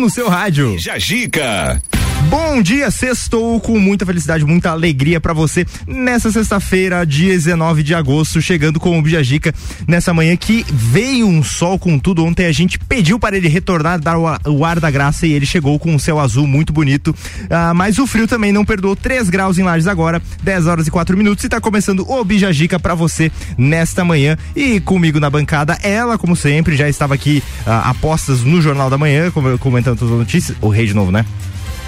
no seu rádio. Jajica. Bom dia, sextou com muita felicidade, muita alegria para você nessa sexta-feira, dia 19 de agosto, chegando com o Bijagica nessa manhã que veio um sol com tudo. Ontem a gente pediu para ele retornar, dar o, o ar da graça e ele chegou com um céu azul muito bonito. Ah, mas o frio também não perdoou. 3 graus em Lages agora, 10 horas e 4 minutos e tá começando o Bijagica para você nesta manhã. E comigo na bancada, ela, como sempre, já estava aqui ah, apostas no Jornal da Manhã, comentando todas as notícias. O rei de novo, né?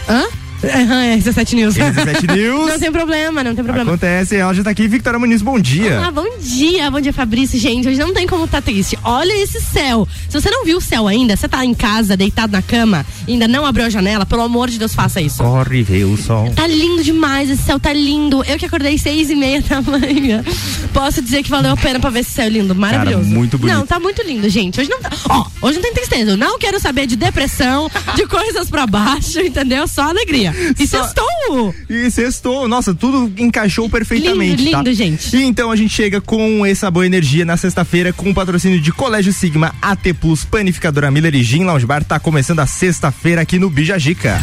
Hã? É, RC7 News. RC7 News. não tem problema, não tem problema. Acontece, ela já tá aqui. Victoria Muniz, bom dia. Ah, bom dia, bom dia, Fabrício. Gente, hoje não tem como tá triste. Olha esse céu. Se você não viu o céu ainda, você tá em casa, deitado na cama, ainda não abriu a janela, pelo amor de Deus, faça isso. Corre, vê o sol. Tá lindo demais, esse céu tá lindo. Eu que acordei seis e meia da manhã. Posso dizer que valeu a pena pra ver esse céu lindo, maravilhoso. Cara, muito bonito. Não, tá muito lindo, gente. Hoje não tá. Ó, hoje não tem tristeza. Eu não quero saber de depressão, de coisas pra baixo, entendeu? Só alegria. E Só... sextou e sextou. Nossa, tudo encaixou perfeitamente. Lindo, tá? lindo, gente. E então a gente chega com essa boa energia na sexta-feira com o patrocínio de Colégio Sigma, AT Plus, Panificadora Miller e Gin Lounge Bar. Tá começando a sexta-feira aqui no Bijagica.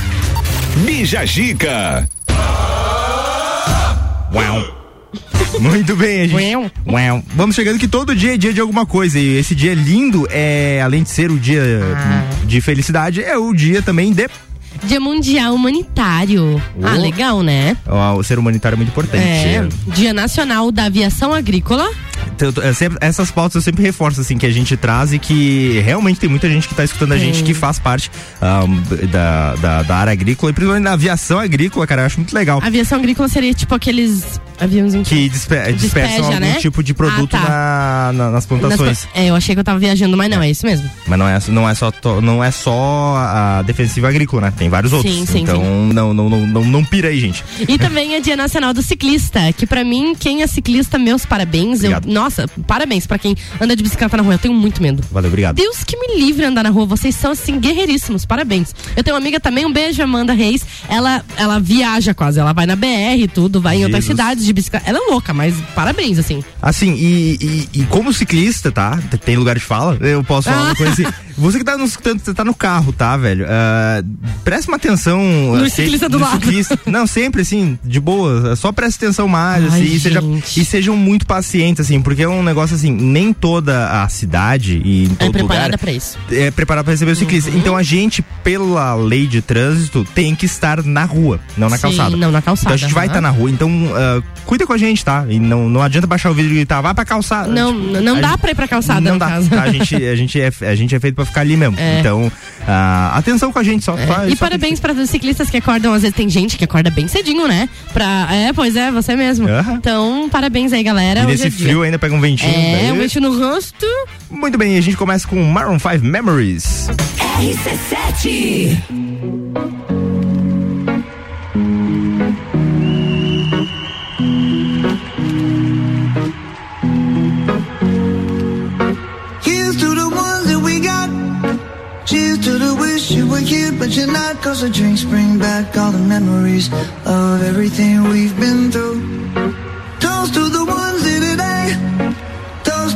Bijagica. Uau. Muito bem, a gente. Vamos chegando que todo dia é dia de alguma coisa. E esse dia lindo é, além de ser o dia ah. de felicidade, é o dia também de Dia Mundial Humanitário. Oh. Ah, legal, né? o ser humanitário é muito importante. É. Dia Nacional da Aviação Agrícola. Sempre, essas pautas eu sempre reforço assim que a gente traz e que realmente tem muita gente que está escutando a gente que faz parte um, da, da, da, área agrícola e principalmente da aviação agrícola, cara, eu acho muito legal. aviação agrícola seria tipo aqueles aviões que dispe dispersam algum né? tipo de produto ah, tá. na, na, nas plantações. Nas, é, eu achei que eu tava viajando, mas não, é isso mesmo. Mas não é, não é só não é só a defensiva agrícola, né? Tem vários outros. Sim, sim, então sim. Não, não, não, não, não pira aí, gente. E também é Dia Nacional do Ciclista, que para mim, quem é ciclista, meus parabéns. Eu, nossa, parabéns para quem anda de bicicleta na rua. Eu tenho muito medo. Valeu, obrigado. Deus que me livre andar na rua. Vocês são assim guerreiríssimos. Parabéns. Eu tenho uma amiga também, um beijo, Amanda Reis. Ela ela viaja quase, ela vai na BR e tudo, vai Jesus. em outras cidades de bicicleta. Ela é louca, mas parabéns assim. Assim, e, e, e como ciclista, tá? Tem lugar de fala. Eu posso falar uma coisa assim. Você que tá no, tá no carro, tá, velho? Uh, preste uma atenção. No uh, ciclista do lado. Ciclista. Não, sempre assim, de boa. Só preste atenção mais, Ai, assim, e, seja, e, sejam muito pacientes, assim, porque é um negócio assim, nem toda a cidade e em é todo é preparada lugar pra isso. é preparada para receber o ciclista. Uhum. Então a gente, pela lei de trânsito, tem que estar na rua, não na Sim, calçada. Não na calçada. Então a gente uhum. vai estar na rua. Então uh, cuida com a gente, tá? E não, não adianta baixar o vídeo e gritar, vai pra calçada. Não, tipo, não dá gente, pra ir pra calçada, não dá. Tá? A, gente, a, gente é, a gente é feito pra ficar ali mesmo. É. Então, uh, atenção com a gente, só. É. Só, e só parabéns para os ciclistas que acordam, às vezes tem gente que acorda bem cedinho, né? Pra, é, pois é, você mesmo. Uhum. Então, parabéns aí, galera. E nesse é frio ainda pega um ventinho. É, daí. um ventinho no rosto. Muito bem, a gente começa com Maroon 5 Memories. RC7 but you're not Cause the drinks bring back all the memories Of everything we've been through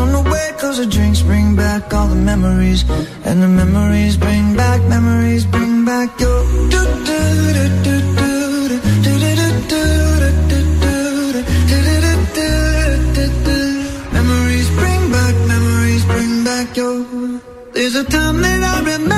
on the way Cause the drinks bring back all the memories And the memories bring back, memories bring back your do, do, do, do, do, do, do. There's a time that I remember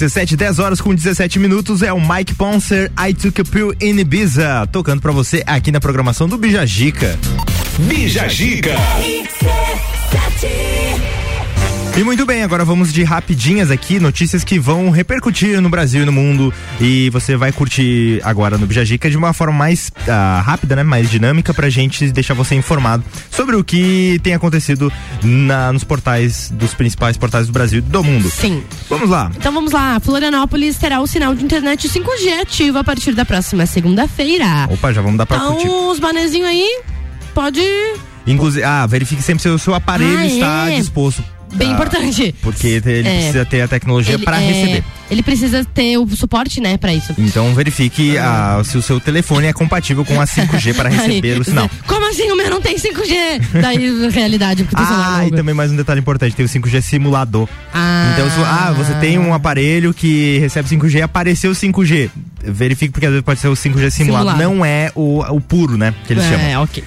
RC7, 10 horas com 17 minutos, é o Mike Poncer, I Took a Pill in Ibiza, tocando pra você aqui na programação do Bijagica. Bija Gica. E muito bem, agora vamos de rapidinhas aqui, notícias que vão repercutir no Brasil e no mundo. E você vai curtir agora no Bijagica de uma forma mais ah, rápida, né? Mais dinâmica pra gente deixar você informado sobre o que tem acontecido na, nos portais, dos principais portais do Brasil e do mundo. Sim. Vamos lá. Então vamos lá. Florianópolis terá o sinal de internet 5G ativo a partir da próxima segunda-feira. Opa, já vamos dar pra curtir. Então, os manezinhos aí, pode. Inclusive, ah, verifique sempre se o seu aparelho Ah, está é. disposto. Bem Ah, importante. Porque ele É. precisa ter a tecnologia para é, receber. Ele precisa ter o suporte, né, pra isso. Então verifique ah, se o seu telefone é compatível com a 5G para receber Aí, o sinal. Como assim o meu não tem 5G? Daí, realidade, porque celular Ah, é e também mais um detalhe importante, tem o 5G simulador. Ah. Então, se, ah, você tem um aparelho que recebe 5G e apareceu 5G. Verifique porque às vezes pode ser o 5G simulado. Simulado. Não é o, o puro, né? Que eles chamam. É, ok.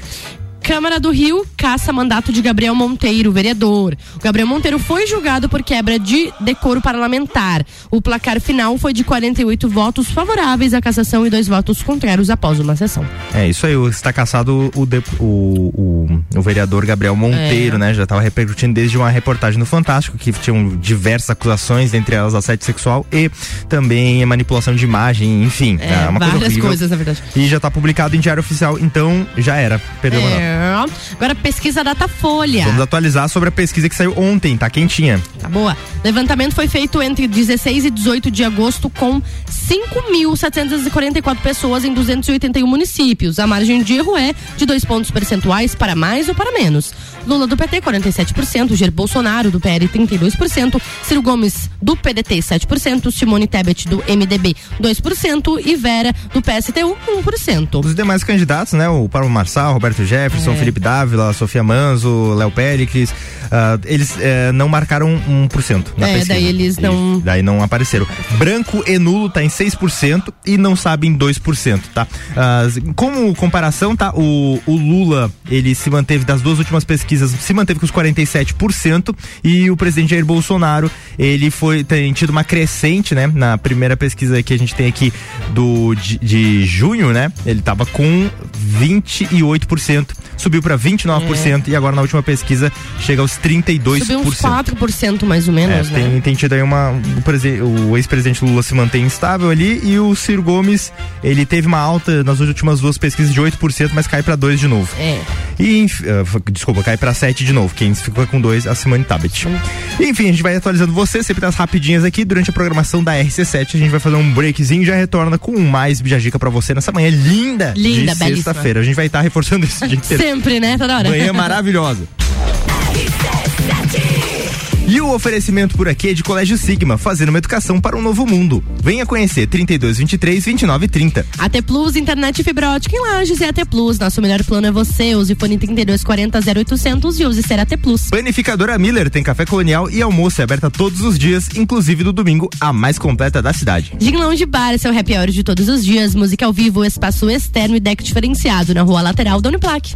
Câmara do Rio caça mandato de Gabriel Monteiro, vereador. O Gabriel Monteiro foi julgado por quebra de decoro parlamentar. O placar final foi de 48 votos favoráveis à cassação e dois votos contrários após uma sessão. É, isso aí, está caçado o, de- o, o, o vereador Gabriel Monteiro, É. né? Já estava repercutindo desde uma reportagem no Fantástico, que tinham diversas acusações, entre elas assédio sexual e também manipulação de imagem, enfim. É, uma coisa várias horrível. coisas, na verdade. E já está publicado em Diário Oficial, então já era. Perdeu. É. Agora, pesquisa Datafolha. Vamos atualizar sobre a pesquisa que saiu ontem, tá quentinha. Tá boa. Levantamento foi feito entre 16 e 18 de agosto com 5.744 pessoas em 281 municípios. A margem de erro é de dois pontos percentuais para mais ou para menos. Lula do PT 47%, Jair Bolsonaro do PL 32%, Ciro Gomes do PDT 7%, Simone Tebet do MDB 2% e Vera do PSTU 1%. Os demais candidatos, né? O Paulo Marçal, Roberto Jefferson, É. Felipe Dávila, Sofia Manzo, Léo Péricles, ah, eles eh, não marcaram 1% na É, pesquisa. daí eles não- daí não apareceram. Branco e nulo tá em 6% e não sabem 2%, tá? Ah, como comparação, tá? O, o Lula, ele se manteve das duas últimas pesquisas, se manteve com os 47% e o presidente Jair Bolsonaro, ele foi tem tido uma crescente, né? Na primeira pesquisa que a gente tem aqui do de, de junho, né? Ele tava com 28%, subiu para 29% e agora na última pesquisa chega aos 32%. Subiu uns 4% mais ou É, menos, né? tem, tem tido aí uma. O, o ex-presidente Lula se mantém instável ali e o Ciro Gomes, ele teve uma alta nas últimas duas pesquisas de 8%, mas cai pra 2 de novo. É. E, f- desculpa, cai pra 7 de novo. Quem ficou com 2 a Simone Tabet. Enfim, a gente vai atualizando você, sempre nas rapidinhas aqui. Durante a programação da RC7, a gente vai fazer um breakzinho e já retorna com mais Bijagica pra você nessa manhã linda, Linda, de sexta-feira. A gente vai estar reforçando isso o dia inteiro. Sempre, né? Toda hora. Manhã maravilhosa. E o oferecimento por aqui é de Colégio Sigma, fazendo uma educação para um novo mundo. Venha conhecer 32 23 29 30. AT Plus, internet fibra ótica em Lages e AT Plus. Nosso melhor plano é você. Use fone 3240 0800 e use ser AT Plus. Panificadora Miller tem café colonial e almoço é aberta todos os dias, inclusive no domingo, a mais completa da cidade. Gin Lounge Bar, seu happy hour de todos os dias. Música ao vivo, espaço externo e deck diferenciado na rua lateral da Uniplac.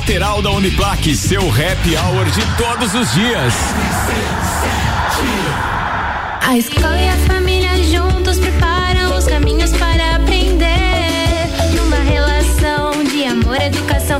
lateral da Uniplaque. Seu happy hour de todos os dias. A escola e a família juntos preparam os caminhos para aprender. Numa relação de amor educação,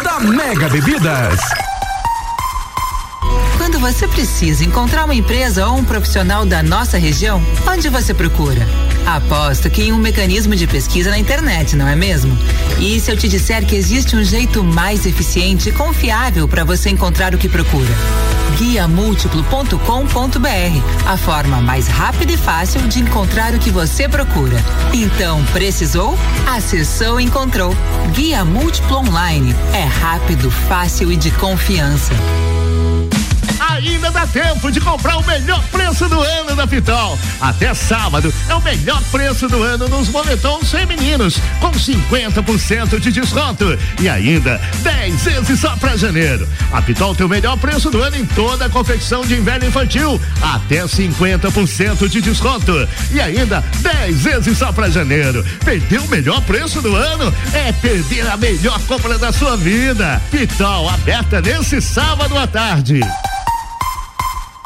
da Mega Bebidas. Quando você precisa encontrar uma empresa ou um profissional da nossa região, onde você procura? Aposto que em um mecanismo de pesquisa na internet, não é mesmo? E se eu te disser que existe um jeito mais eficiente e confiável para você encontrar o que procura? guiamúltiplo.com.br, a forma mais rápida e fácil de encontrar o que você procura. Então, precisou? Acessou e encontrou. Guia Múltiplo Online. É rápido, fácil e de confiança. Ainda dá tempo de comprar o melhor preço do ano da Pitol. Até sábado é o melhor preço do ano nos moletons femininos, com 50% de desconto. E ainda 10 vezes só pra janeiro. A Pitol tem o melhor preço do ano em toda a confecção de inverno infantil. Até 50% de desconto. E ainda 10 vezes só pra janeiro. Perdeu o melhor preço do ano? É perder a melhor compra da sua vida. Pitol aberta nesse sábado à tarde.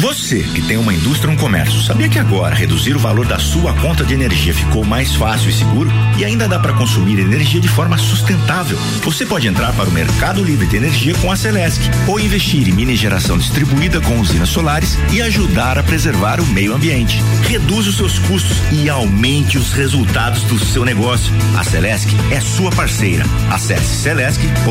Você que tem uma indústria ou um comércio, sabia que agora reduzir o valor da sua conta de energia ficou mais fácil e seguro? E ainda dá para consumir energia de forma sustentável. Você pode entrar para o mercado livre de energia com a Celesc ou investir em mini geração distribuída com usinas solares e ajudar a preservar o meio ambiente. Reduza os seus custos e aumente os resultados do seu negócio. A Celesc é sua parceira. Acesse celesc.com.br.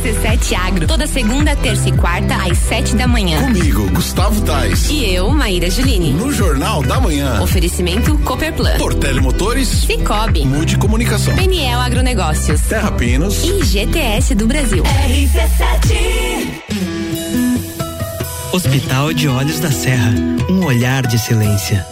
RC7 Agro, toda segunda, terça e quarta, às sete da manhã. Comigo, Gustavo Tais. E eu, Maíra Juline. No Jornal da Manhã. Oferecimento Copperplan. Portele Motores. Cicobi. Mude Comunicação. Peniel Agronegócios. Terra Pinos. E GTS do Brasil. RC7. Hospital de Olhos da Serra. Um olhar de excelência.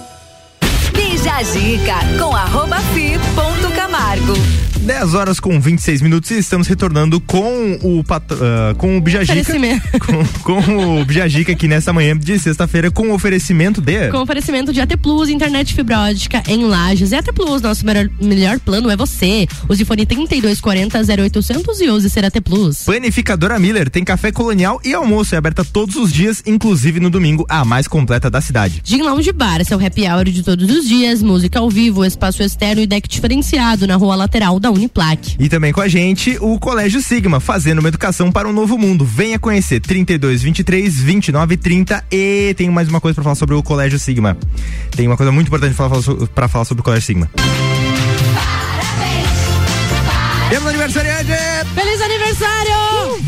Bija a dica com arroba fi ponto Camargo. 10 horas com 26 minutos e estamos retornando com o pat, uh, com o Bijagica. Com, com o Bijagica aqui nessa manhã de sexta-feira com oferecimento de. Com oferecimento de AT Plus, internet fibra ótica em Lages. E AT Plus, nosso melhor, melhor plano é você. Use fone 3240 0800 e use ser AT Plus. Panificadora Miller tem café colonial e almoço. É aberta todos os dias, inclusive no domingo, a mais completa da cidade. Gin Lounge Bar, seu happy hour de todos os dias, música ao vivo, espaço externo e deck diferenciado na rua lateral da Uniplac. E também com a gente o Colégio Sigma, fazendo uma educação para um novo mundo. Venha conhecer 32 23 29 30 e tem mais uma coisa para falar sobre o Colégio Sigma. Tem uma coisa muito importante para falar sobre o Colégio Sigma. Temos aniversariante! Feliz!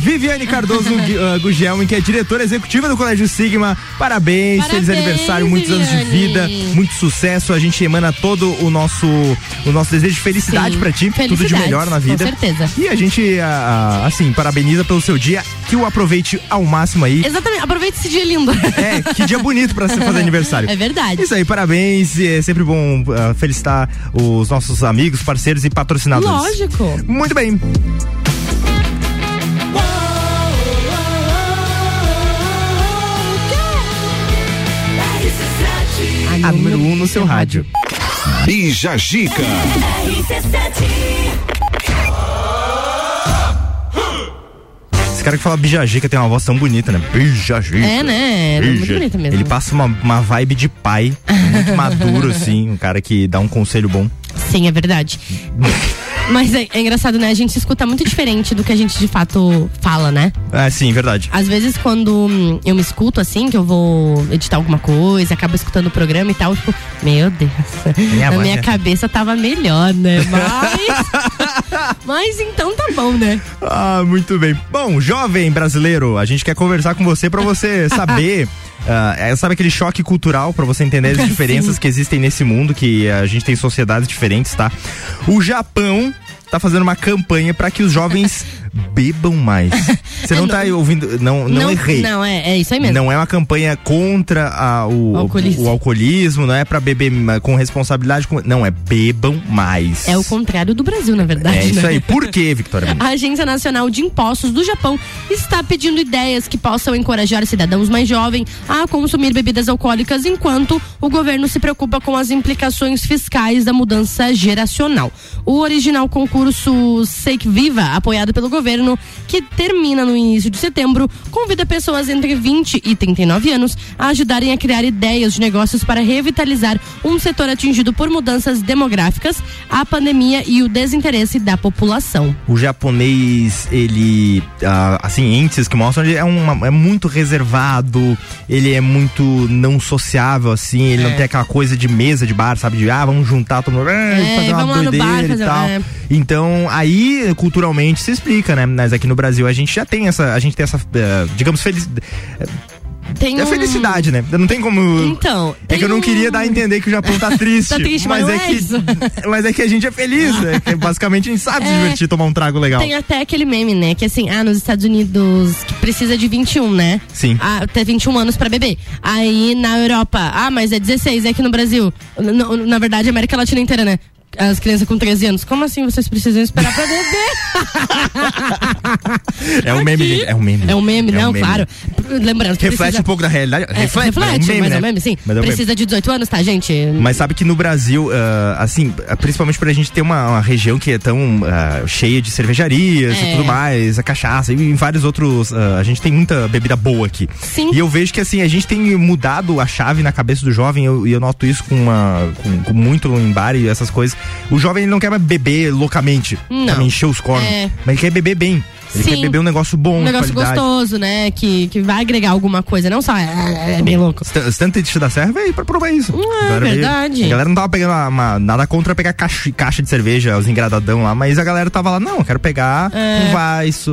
Viviane Cardoso uh, Gugelmin, que é diretora executiva do Colégio Sigma. Parabéns, Parabéns feliz aniversário, muitos Viviane. anos de vida, muito sucesso. A gente emana todo o nosso o nosso desejo de felicidade pra ti, tudo de melhor na vida. com certeza. E a gente, ah, ah, assim, parabeniza pelo seu dia, que o aproveite ao máximo aí. Exatamente, aproveita esse dia lindo. É, que dia bonito pra se fazer aniversário. É verdade. Isso aí, parabéns. É sempre bom ah, felicitar os nossos amigos, parceiros e patrocinadores. Lógico. Muito bem. A número 1 um no seu rádio. Bija Gica. Esse cara que fala bijajica tem uma voz tão bonita, né? Bijajica. É, né? É muito bonita mesmo. Ele passa uma, uma vibe de pai, muito maduro, assim, um cara que dá um conselho bom. Sim, é verdade. Mas é, é engraçado, né? A gente se escuta muito diferente do que a gente de fato fala, né? Ah, sim, verdade. Às vezes, quando hum, eu me escuto assim, que eu vou editar alguma coisa, acabo escutando o programa e tal, tipo, meu Deus, Minha na mãe minha é- cabeça tava melhor, né? Mas. Mas então tá bom, né? Ah, muito bem. Bom, jovem brasileiro, a gente quer conversar com você pra você saber. é, sabe aquele choque cultural pra você entender as diferenças que existem nesse mundo, que a gente tem sociedades diferentes, tá? O Japão tá fazendo uma campanha pra que os jovens bebam mais. Você não tá ouvindo, não, não, errei. Não, é, é isso aí mesmo. Não é uma campanha contra a- o, Alcoolismo. o alcoolismo, não é pra beber com responsabilidade, com- não, é bebam mais. É o contrário do Brasil, na verdade. É isso né? aí. Por quê, Victoria? A Agência Nacional de Impostos do Japão está pedindo ideias que possam encorajar cidadãos mais jovens a consumir bebidas alcoólicas, enquanto o governo se preocupa com as implicações fiscais da mudança geracional. O original concurso Seik Viva, apoiado pelo governo, que termina no início de setembro, convida pessoas entre 20 e 39 anos a ajudarem a criar ideias de negócios para revitalizar um setor atingido por mudanças demográficas, a pandemia e o desinteresse da população. O japonês, ele, ah, assim, índices que mostram, ele é, uma, é muito reservado, ele é muito não sociável, assim, ele não É. tem aquela coisa de mesa de bar, sabe? De, ah, vamos juntar todo mundo, ah, fazer uma vamos doideira bar e tal. é. Então, aí, culturalmente, se explica, né? Mas aqui no Brasil a gente já tem essa, a gente tem essa, eh, digamos, felicidade. Tem É um- felicidade, né? Não tem como. Então, É que eu não queria dar a entender que o Japão tá triste. Tá triste, mas não é é que, isso. Mas é que a gente é feliz. É que basicamente a gente sabe se É. divertir, tomar um trago legal. Tem até aquele meme, né? Que assim, ah, nos Estados Unidos que precisa de 21, né? Sim. Ah, até 21 anos pra beber. Aí na Europa, ah, mas é 16, é aqui no Brasil. N- na verdade, América Latina inteira, né? As crianças com 13 anos. Como assim vocês precisam esperar pra beber? É um meme. É um meme. É um meme, É um não, meme. claro. Lembrando que Reflete precisa... um pouco da realidade. É, reflete, reflete, é um meme, mas né? é um meme, sim. É um meme. Precisa de 18 anos, tá, gente? Mas sabe que no Brasil, ah, assim, principalmente pra gente ter uma, uma região que é tão ah, cheia de cervejarias É. e tudo mais, a cachaça e em vários outros. ah, a gente tem muita bebida boa aqui. Sim. E eu vejo que assim, a gente tem mudado a chave na cabeça do jovem, eu- e eu, noto isso com, uma, com, com muito em bar e essas coisas. O jovem ele não quer mais beber loucamente, Não. pra encher os cornos, É. mas ele quer beber bem. Ele Sim. quer beber um negócio bom, Um negócio gostoso, né? Que, que vai agregar alguma coisa, não só é, é bem louco. Estante da serra veio pra provar isso. é A galera veio- verdade. a galera não tava pegando uma- nada contra pegar caixa, caixa de cerveja, os engradadão lá, mas a galera tava lá, não, eu quero pegar É. um vais,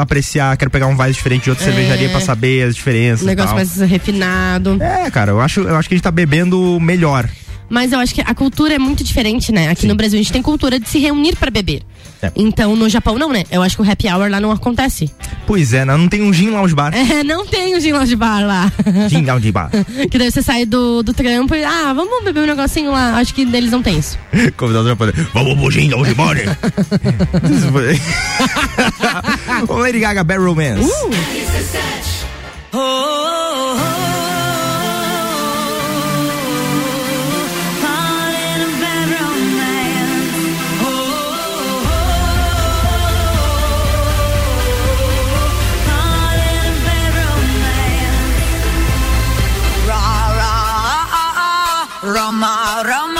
apreciar, quero pegar um vais diferente de outra É. cervejaria pra saber as diferenças. Um negócio mais refinado. É, cara, eu acho, eu acho que a gente tá bebendo melhor. Mas eu acho que a cultura é muito diferente, né? Aqui no Brasil a gente tem cultura de se reunir pra beber. É. Então no Japão não, né? Eu acho que o happy hour lá não acontece. Pois é, não, não tem um gin lounge bar. É, não tem o gin lounge bar lá. Gin lounge bar. que daí você sai do, do trampo e, ah, vamos beber um negocinho lá. Acho que deles não tem isso. Convidado japonês. Vamos pro gin lounge bar. Lady Gaga, Bad Romance. Roma, Roma,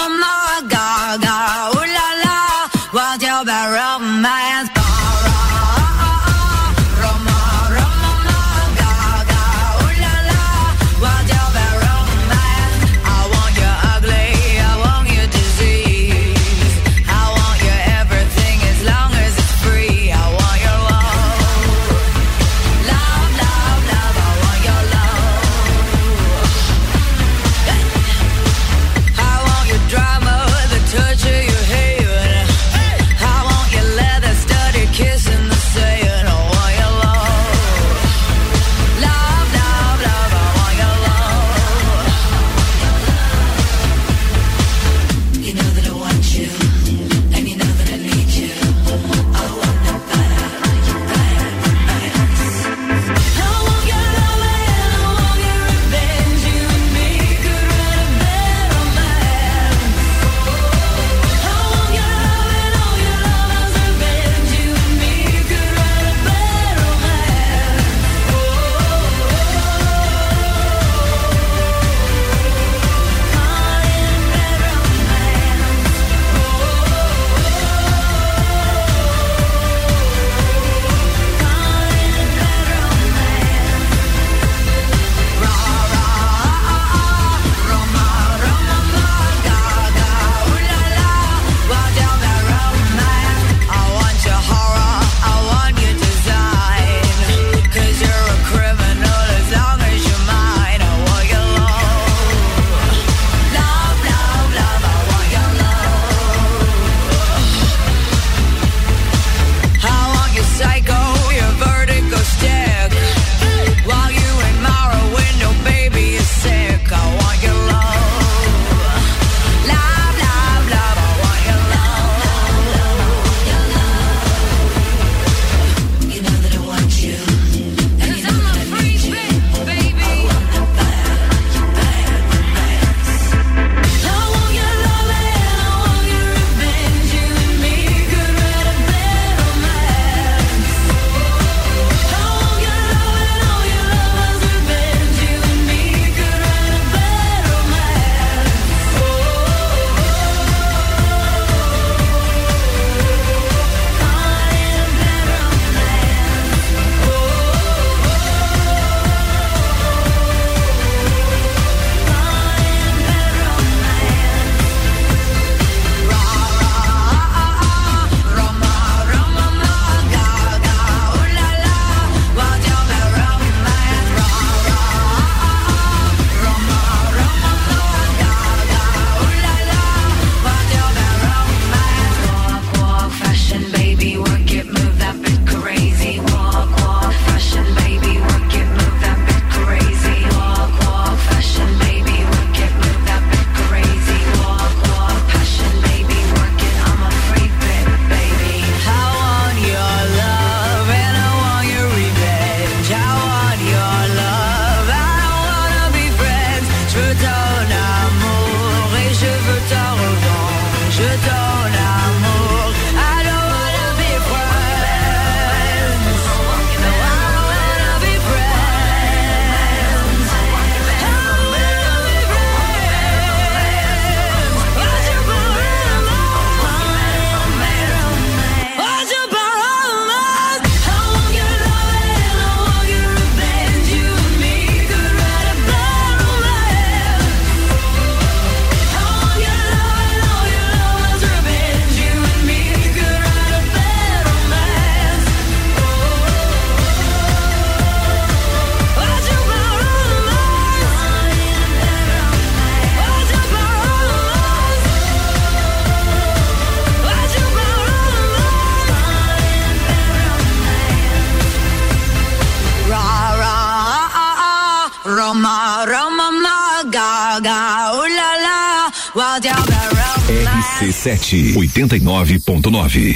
RC7 nove RC7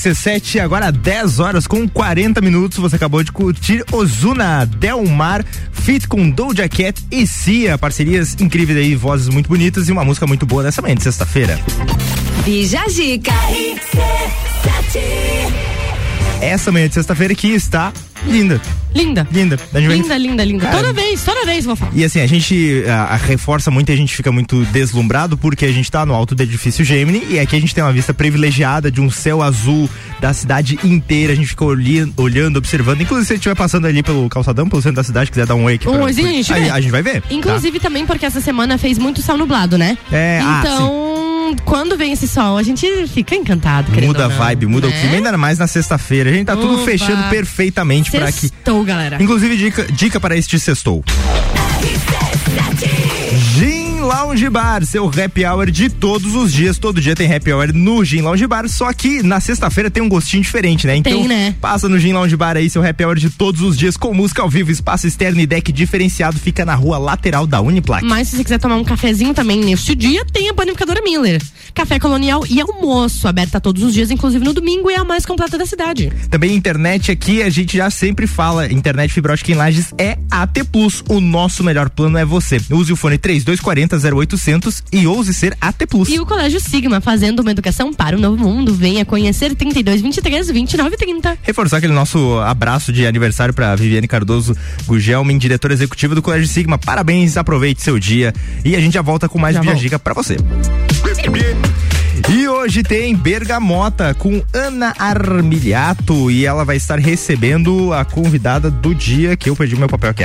RC7, agora 10 horas com 40 minutos. Você acabou de curtir Ozuna Delmar, fit com Doja Cat e Cia. Parcerias incríveis aí, vozes muito bonitas e uma música muito boa nessa manhã de sexta-feira. Bija Dica. RC7 essa manhã de sexta-feira que está linda. Linda. Linda. Linda, linda, linda. Toda vez, toda vez vou falar. E assim, a gente a, a reforça muito, a gente fica muito deslumbrado porque a gente está no alto do edifício Gemini e aqui a gente tem uma vista privilegiada de um céu azul da cidade inteira. A gente fica olhando, olhando observando. Inclusive, se estiver passando ali pelo calçadão, pelo centro da cidade, quiser dar um oi aqui. Um pra, a gente, a, a, gente vai ver. Tá? Inclusive, tá? também porque essa semana fez muito céu nublado, né? É, ah, Então. Ah, quando vem esse sol, a gente fica encantado. Muda a vibe, muda né? o clima, ainda mais na sexta-feira. A gente tá Opa. tudo fechando perfeitamente para aqui. Sextou, galera. Inclusive, dica, dica para este sextou. Gente! Lounge Bar, seu happy hour de todos os dias. Todo dia tem happy hour no Gin Lounge Bar, só que na sexta-feira tem um gostinho diferente, né? Então, Tem, né? passa no Gin Lounge Bar aí, seu happy hour de todos os dias, com música ao vivo, espaço externo e deck diferenciado, fica na rua lateral da Uniplac. Mas se você quiser tomar um cafezinho também neste dia, tem a panificadora Miller. Café colonial e almoço, aberta todos os dias, inclusive no domingo, e é a mais completa da cidade. Também internet aqui, a gente já sempre fala, internet fibra ótica em Lages é AT Plus. O nosso melhor plano é você. Use o fone 3240 0800 e ouse ser AT Plus. E o Colégio Sigma, fazendo uma educação para o novo mundo. Venha conhecer 3223 2930. Reforçar aquele nosso abraço de aniversário para Viviane Cardoso Gugelmin, diretora executiva do Colégio Sigma. Parabéns, aproveite seu dia e a gente já volta com mais Já Via. Dica para você. E hoje tem Bergamota com Ana Armiliato e ela vai estar recebendo a convidada do dia que eu perdi meu papel aqui.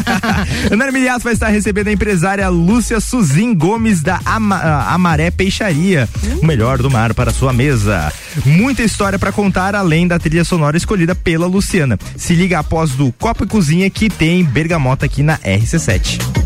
Ana Armiliato vai estar recebendo a empresária Lúcia Suzin Gomes da Ama- ah, Amaré Peixaria, o melhor do mar para sua mesa. Muita história para contar além da trilha sonora escolhida pela Luciana. Se liga após do Copa e Cozinha que tem Bergamota aqui na RC7.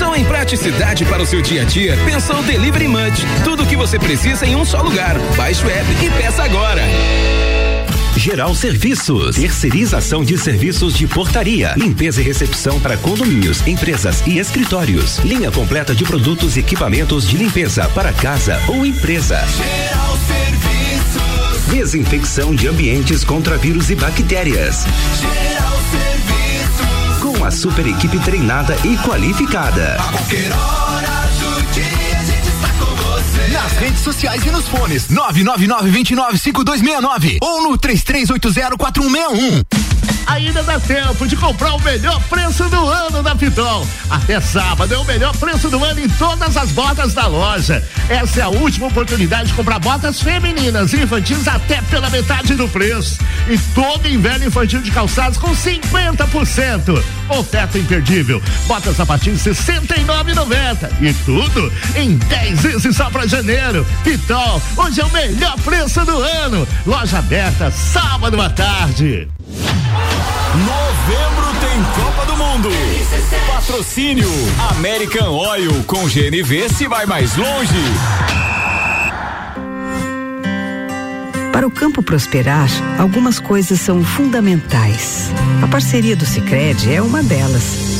Pensou em praticidade para o seu dia a dia? Pensou Delivery Munch. Tudo o que você precisa em um só lugar. Baixe o app e peça agora. Geral Serviços, terceirização de serviços de portaria, limpeza e recepção para condomínios, empresas e escritórios. Linha completa de produtos e equipamentos de limpeza para casa ou empresa. Geral Serviços. Desinfecção de ambientes contra vírus e bactérias. Geral Serviços. Com a super equipe treinada e qualificada. A qualquer hora do dia a gente está com você. Nas redes sociais e nos fones 999-295269 ou no 33804161. Ainda dá tempo de comprar o melhor preço do ano da Pitol. Até sábado é o melhor preço do ano em todas as botas da loja. Essa é a última oportunidade de comprar botas femininas e infantis até pela metade do preço. E todo inverno infantil de calçados com 50%. Oferta imperdível. Botas a partir de R$ 69,90. E tudo em 10 vezes só para janeiro. Pitol, hoje é o melhor preço do ano. Loja aberta sábado à tarde. Copa do Mundo. Patrocínio American Oil com GNV se vai mais longe. Para o campo prosperar, algumas coisas são fundamentais. A parceria do Sicredi é uma delas.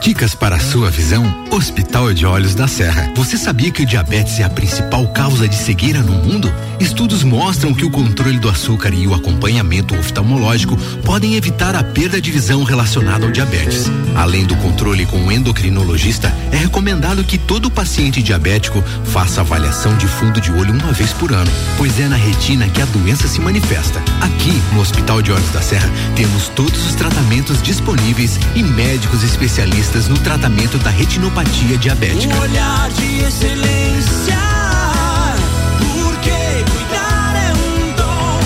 Dicas para a sua visão? Hospital de Olhos da Serra. Você sabia que o diabetes é a principal causa de cegueira no mundo? Estudos mostram que o controle do açúcar e o acompanhamento oftalmológico podem evitar a perda de visão relacionada ao diabetes. Além do controle com o endocrinologista, é recomendado que todo paciente diabético faça avaliação de fundo de olho uma vez por ano, pois é na retina que a doença se manifesta. Aqui, no Hospital de Olhos da Serra, temos todos os tratamentos disponíveis e médicos especialistas especialistas no tratamento da retinopatia diabética. Um olhar de excelência. Porque cuidar é um dom.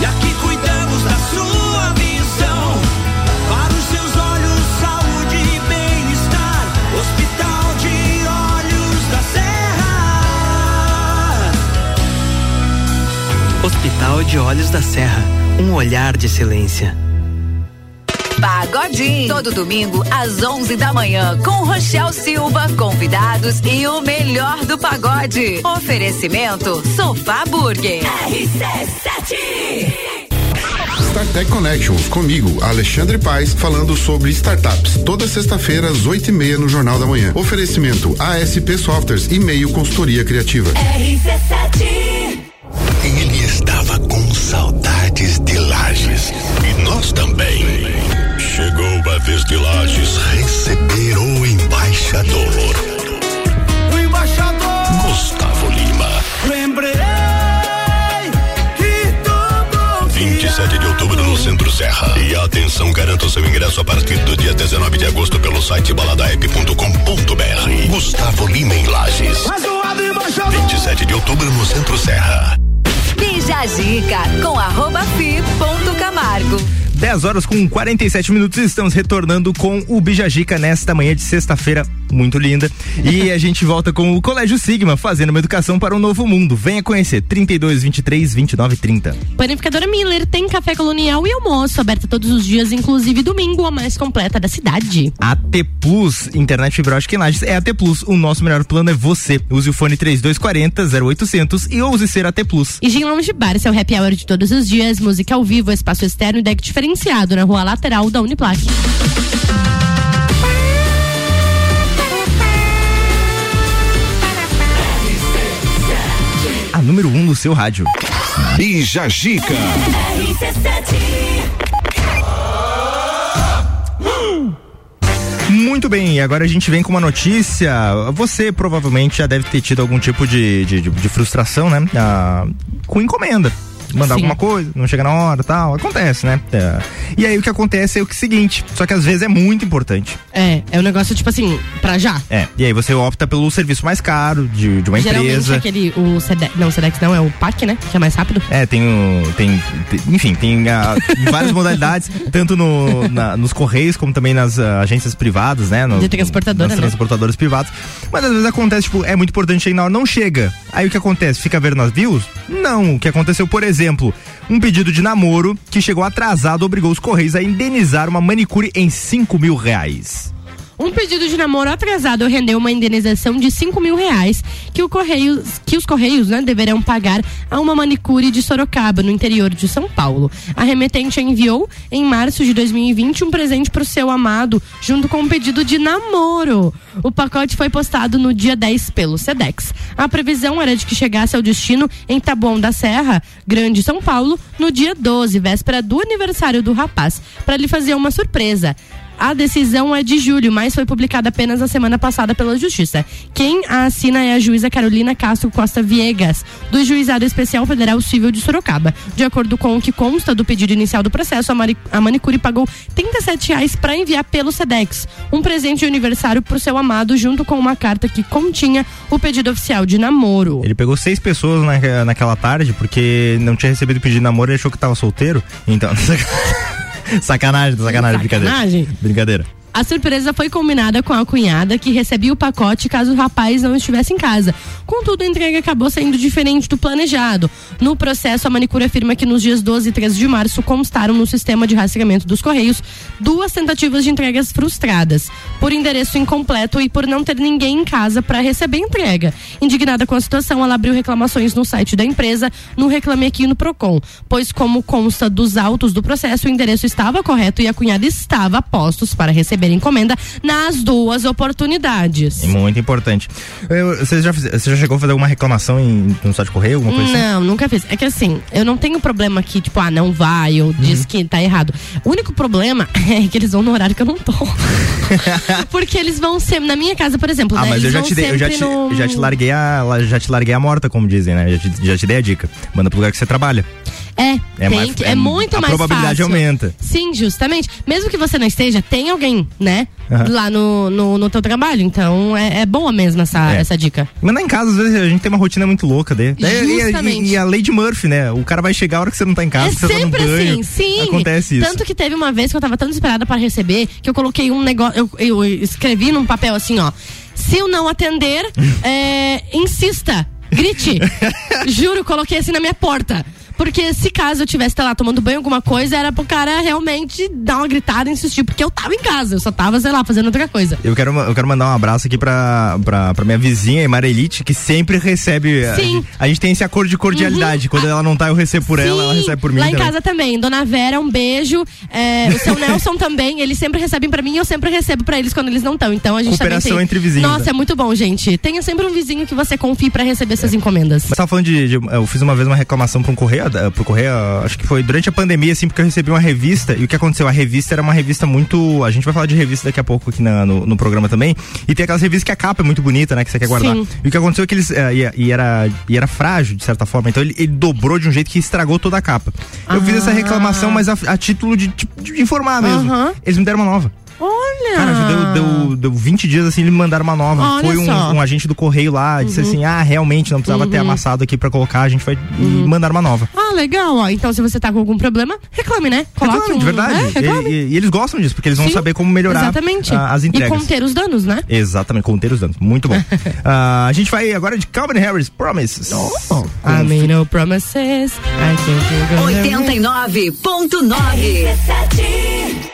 E aqui cuidamos da sua. Para os seus olhos, saúde e bem-estar. Hospital de Olhos da Serra. Hospital de Olhos da Serra. Um olhar de excelência. Pagodinho. Todo domingo às 11 da manhã com Rochel Silva, convidados e o melhor do pagode. Oferecimento Sofá Burger. RC7. StarTech Connections, comigo, Alexandre Paes, falando sobre startups. Toda sexta-feira, às oito e meia, no Jornal da Manhã. Oferecimento ASP Softwares, e-mail consultoria criativa. RC7. Ele estava com saudades de Lages. E nós também. Vez de Lages receber o embaixador. O embaixador. Gustavo Lima. Lembrei que todo 27 de outubro no Centro Serra. E atenção, garanta o seu ingresso a partir do dia 19 de agosto pelo site baladaep.com.br. Gustavo Lima em Lages. Mais um lado embaixador. 27 de outubro no Centro Serra. Bija a Zica com arroba fi ponto Camargo. 10 horas com 47 minutos estamos retornando com o Bijagica nesta manhã de sexta-feira muito linda. E a gente volta com o Colégio Sigma, fazendo uma educação para um novo mundo. Venha conhecer 32 23 29 30. Panificadora Miller tem café colonial e almoço aberta todos os dias, inclusive domingo, a mais completa da cidade. AT Plus, internet fibra ótica em Lages é AT Plus. O nosso melhor plano é você. Use o fone 3240 0800 e ouse ser AT Plus. E Gin Lounge Bar, seu happy hour de todos os dias, música ao vivo, espaço externo e deck diferenciado na rua lateral da Uniplac. A número 1 um no seu rádio. Bija Gica. Muito bem, e agora a gente vem com uma notícia. Você provavelmente já deve ter tido algum tipo de, de, de- de frustração, né? Ah, com encomenda. Mandar Sim. alguma coisa, não chega na hora tal. Acontece, né? É. E aí o que acontece é o que seguinte, só que às vezes é muito importante. É, é um negócio tipo assim, pra já. É. E aí você opta pelo serviço mais caro de, de uma Geralmente empresa. aquele, o Sedex, não, o Sedex não, é o PAC, né? Que é mais rápido. É, tem, o- tem, tem- enfim, tem ah, várias modalidades, tanto no, na- nos correios como também nas ah, agências privadas, né? No, De transportadora, nas né? transportadoras privadas. Mas às vezes acontece, tipo, é muito importante chegar na hora, não chega. Aí o que acontece? Fica vendo nas views? Não. O que aconteceu, por exemplo, um pedido de namoro que chegou atrasado obrigou os correios a indenizar uma manicure em 5 mil reais. Um pedido de namoro atrasado rendeu uma indenização de 5 mil reais que, o Correios, que os Correios né, deverão pagar a uma manicure de Sorocaba, no interior de São Paulo. A remetente enviou, em março de 2020, um presente para o seu amado, junto com um pedido de namoro. O pacote foi postado no dia 10 pelo SEDEX. A previsão era de que chegasse ao destino em Taboão da Serra, Grande São Paulo, no dia 12, véspera do aniversário do rapaz, para lhe fazer uma surpresa. A decisão é de julho, mas foi publicada apenas na semana passada pela Justiça. Quem a assina é a juíza Carolina Castro Costa Viegas, do Juizado Especial Federal Civil de Sorocaba. De acordo com o que consta do pedido inicial do processo, a, mari- a manicure pagou 37 reais para enviar pelo SEDEX um presente de aniversário para o seu amado, junto com uma carta que continha o pedido oficial de namoro. Ele pegou seis pessoas na, naquela tarde porque não tinha recebido o pedido de namoro e achou que tava solteiro. Então, sacanagem, sacanagem, brincadeira. Sacanagem. Brincadeira. A surpresa foi combinada com a cunhada, que recebia o pacote caso o rapaz não estivesse em casa. Contudo, a entrega acabou sendo diferente do planejado. No processo, a manicure afirma que nos dias 12 e 13 de março constaram no sistema de rastreamento dos Correios duas tentativas de entregas frustradas, por endereço incompleto e por não ter ninguém em casa para receber a entrega. Indignada com a situação, ela abriu reclamações no site da empresa, no Reclame Aqui no Procon, pois, como consta dos autos do processo, o endereço estava correto e a cunhada estava a postos para receber a encomenda nas duas oportunidades. É muito importante. Eu- Você já, você já chegou a fazer alguma reclamação em, no site de correio, alguma coisa assim? Não, nunca fiz. É que assim, eu não tenho problema que, tipo, ah, não vai, ou Uhum. diz que tá errado. O único problema é que eles vão no horário que eu não tô. Porque eles vão sempre, na minha casa, por exemplo, Ah, né, mas eu já te dei, eu já te, no- eu já te larguei a, já te larguei a morta, como dizem, né? Já te, já te dei a dica. Manda pro lugar que você trabalha. É, É mais- que- é- é, muito a mais probabilidade fácil. aumenta. Sim, justamente. Mesmo que você não esteja, tem alguém, né? Aham. Lá no, no, no teu trabalho. Então é, é boa mesmo essa, É. essa dica. Mas lá em casa, às vezes, a gente tem uma rotina muito louca, né? E, e- Justamente. e a lei de Murphy, né? O cara vai chegar a hora que você não tá em casa, é você tá no sempre banho. assim, sim. Acontece isso. Tanto que teve uma vez que eu tava tão desesperada para receber que eu coloquei um negócio. Eu, eu escrevi num papel assim, ó. Se eu não atender, é, insista, grite. Juro, coloquei assim na minha porta. Porque se caso eu tivesse lá tomando banho, alguma coisa, era pro cara realmente dar uma gritada e insistir, porque eu tava em casa, eu só tava, sei lá, fazendo outra coisa. Eu quero, eu quero mandar um abraço aqui pra, pra, pra minha vizinha, Emarelite, que sempre recebe. A Sim. gente, a gente tem esse acordo de cordialidade. Quando ela não tá, eu recebo por ela, ela recebe por mim. Lá em também. casa também. Dona Vera, um beijo. É, o seu Nelson também, eles sempre recebem pra mim e eu sempre recebo pra eles quando eles não estão. Então a gente também Cooperação tem... entre vizinhos, Nossa, né? é muito bom, gente. Tenha sempre um vizinho que você confie pra receber suas encomendas. Mas tava falando de, de- Eu fiz uma vez uma reclamação pra um correio, da- pro correio, acho que foi durante a pandemia, assim, porque eu recebi uma revista. E o que aconteceu? A revista era uma revista muito. A gente vai falar de revista daqui a pouco aqui na- no, no programa também. E tem aquelas revistas que a capa é muito bonita, né? Que você quer guardar. Sim. E o que aconteceu é que eles. eh, e, e era, e era frágil, de certa forma. Então ele, ele dobrou de um jeito que estragou toda a capa. Eu fiz essa reclamação, mas a, a título de, tipo, de informar mesmo. Eles me deram uma nova. Olha! Cara, já deu, deu, deu 20 dias assim, eles me mandaram uma nova. Olha Foi um, um agente do correio lá, disse Uhum. assim: ah, realmente não precisava ter Uhum. amassado aqui pra colocar, a gente vai. E mandaram uma nova. Ah, legal, ó. Então, se você tá com algum problema, reclame, né? Coloque Reclame, um... de verdade. É, reclame. E, e- e eles gostam disso, porque eles vão Sim, saber como melhorar Exatamente. ah, as entregas. E conter os danos, né? Exatamente, conter os danos. Muito bom. Ah, a gente vai agora de Calvin Harris, Promises. I made no promises. I can't 89.9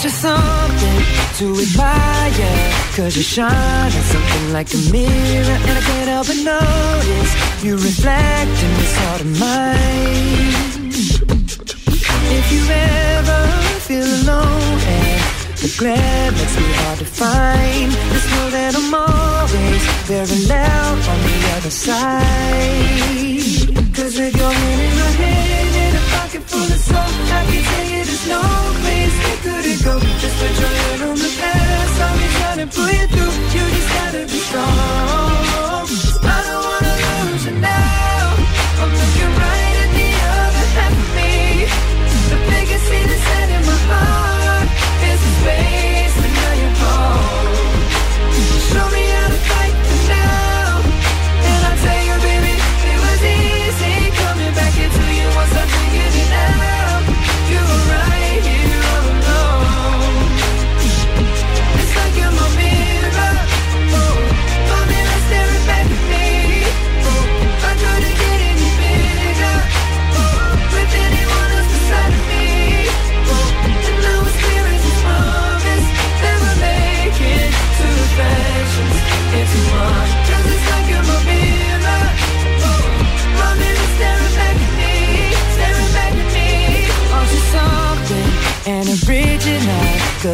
Aren't you something to admire? Cause you shine at something like a mirror And I can't help but notice You reflect in this heart of mine If you ever feel alone and The glare makes me hard to find. Just know that I'm always very loud on the other side. Cause with your hand in my hand and a pocket full of soap, I can tell you there's no place we go. Just put your head on the past,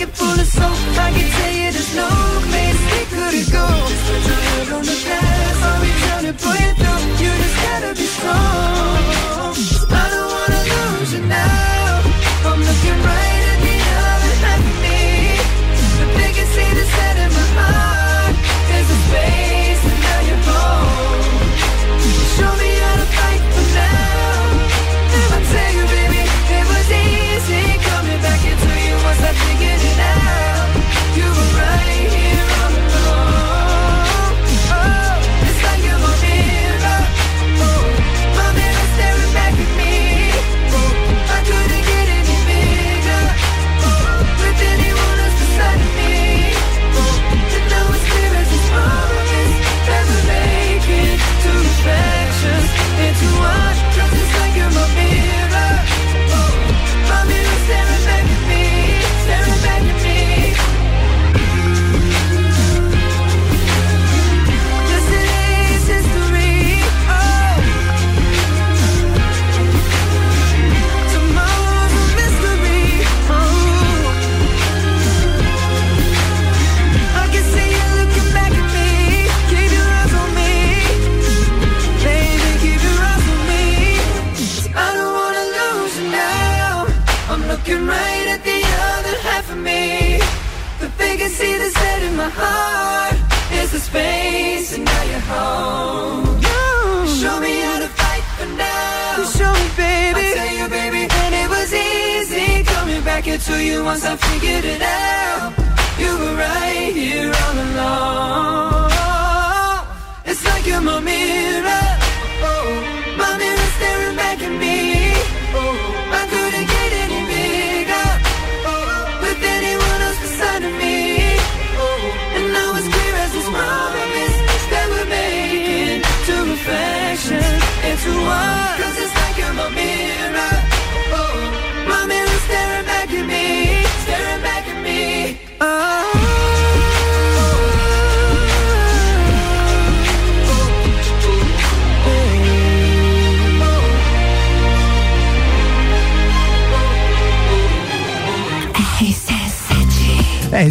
pocket full of soap, I can tell you there's no place we couldn't go. Just put your head on the past, I'll be trying to pull you through. You just gotta be strong. I don't wanna lose you now. I'm looking right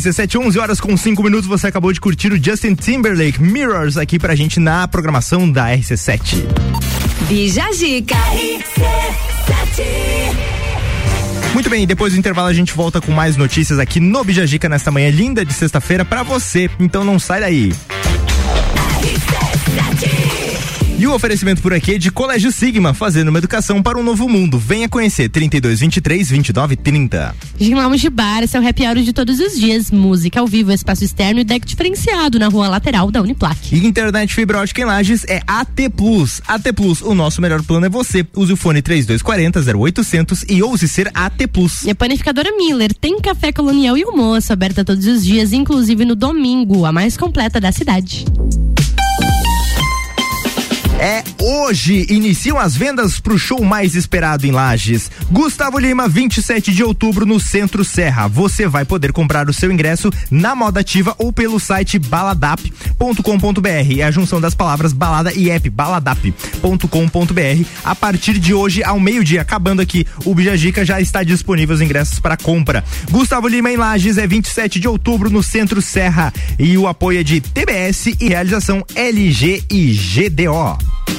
RC7, 11 horas com 5 minutos. Você acabou de curtir o Justin Timberlake Mirrors aqui pra gente na programação da RC7. Bija Zica. Muito bem, depois do intervalo a gente volta com mais notícias aqui no Bijagica nesta manhã linda de sexta-feira pra você. Então não sai daí. E o oferecimento por aqui é de Colégio Sigma, fazendo uma educação para um novo mundo. Venha conhecer 32 23 29 30. Gin Lounge Bar, esse é o happy hour de todos os dias. Música ao vivo, espaço externo e deck diferenciado na rua lateral da Uniplac. E internet fibra ótica em Lages é AT Plus. AT Plus, o nosso melhor plano é você. Use o fone 3240 0800 e ouse ser AT Plus. E a panificadora Miller tem café colonial e almoço aberta todos os dias, inclusive no domingo, a mais completa da cidade. É hoje iniciam as vendas pro show mais esperado em Lages. Gustavo Lima, 27 de outubro no Centro Serra. Você vai poder comprar o seu ingresso na moda ativa ou pelo site baladap.com.br. É a junção das palavras balada e app baladap.com.br. A partir de hoje ao meio-dia, acabando aqui o Bijagica já está disponível os ingressos para compra. Gustavo Lima em Lages é 27 de outubro no Centro Serra e o apoio é de TBS e realização LG e GDO.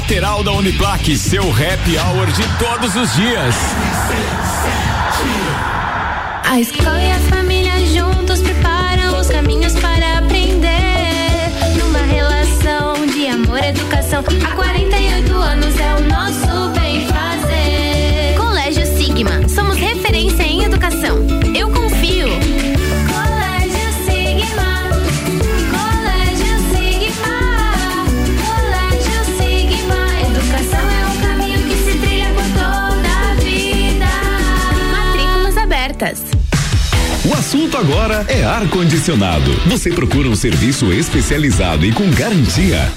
lateral da Uniplaque. Seu happy hour de todos os dias. A escola e a família juntos preparam os caminhos para aprender. Numa relação de amor e educação, há 48 anos é o nosso O assunto agora é ar-condicionado. Você procura um serviço especializado e com garantia?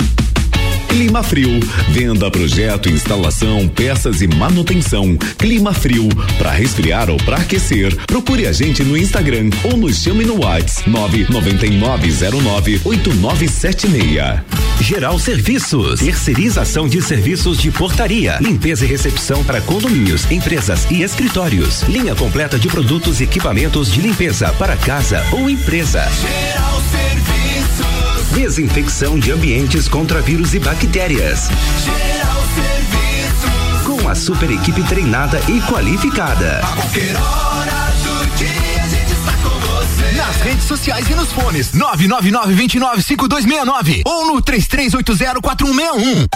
Clima Frio. Venda, projeto, instalação, peças e manutenção. Clima Frio. Para resfriar ou para aquecer, procure a gente no Instagram ou nos chame no WhatsApp 999098976. Geral Serviços, terceirização de serviços de portaria, limpeza e recepção para condomínios, empresas e escritórios. Linha completa de produtos e equipamentos de limpeza para casa ou empresa. Geral Serviços. Desinfecção de ambientes contra vírus e bactérias. Geral Serviços. Com a super equipe treinada e qualificada. A qualquer hora do dia a gente está com você. Nas redes sociais e nos fones 999-295269 ou no 33804161.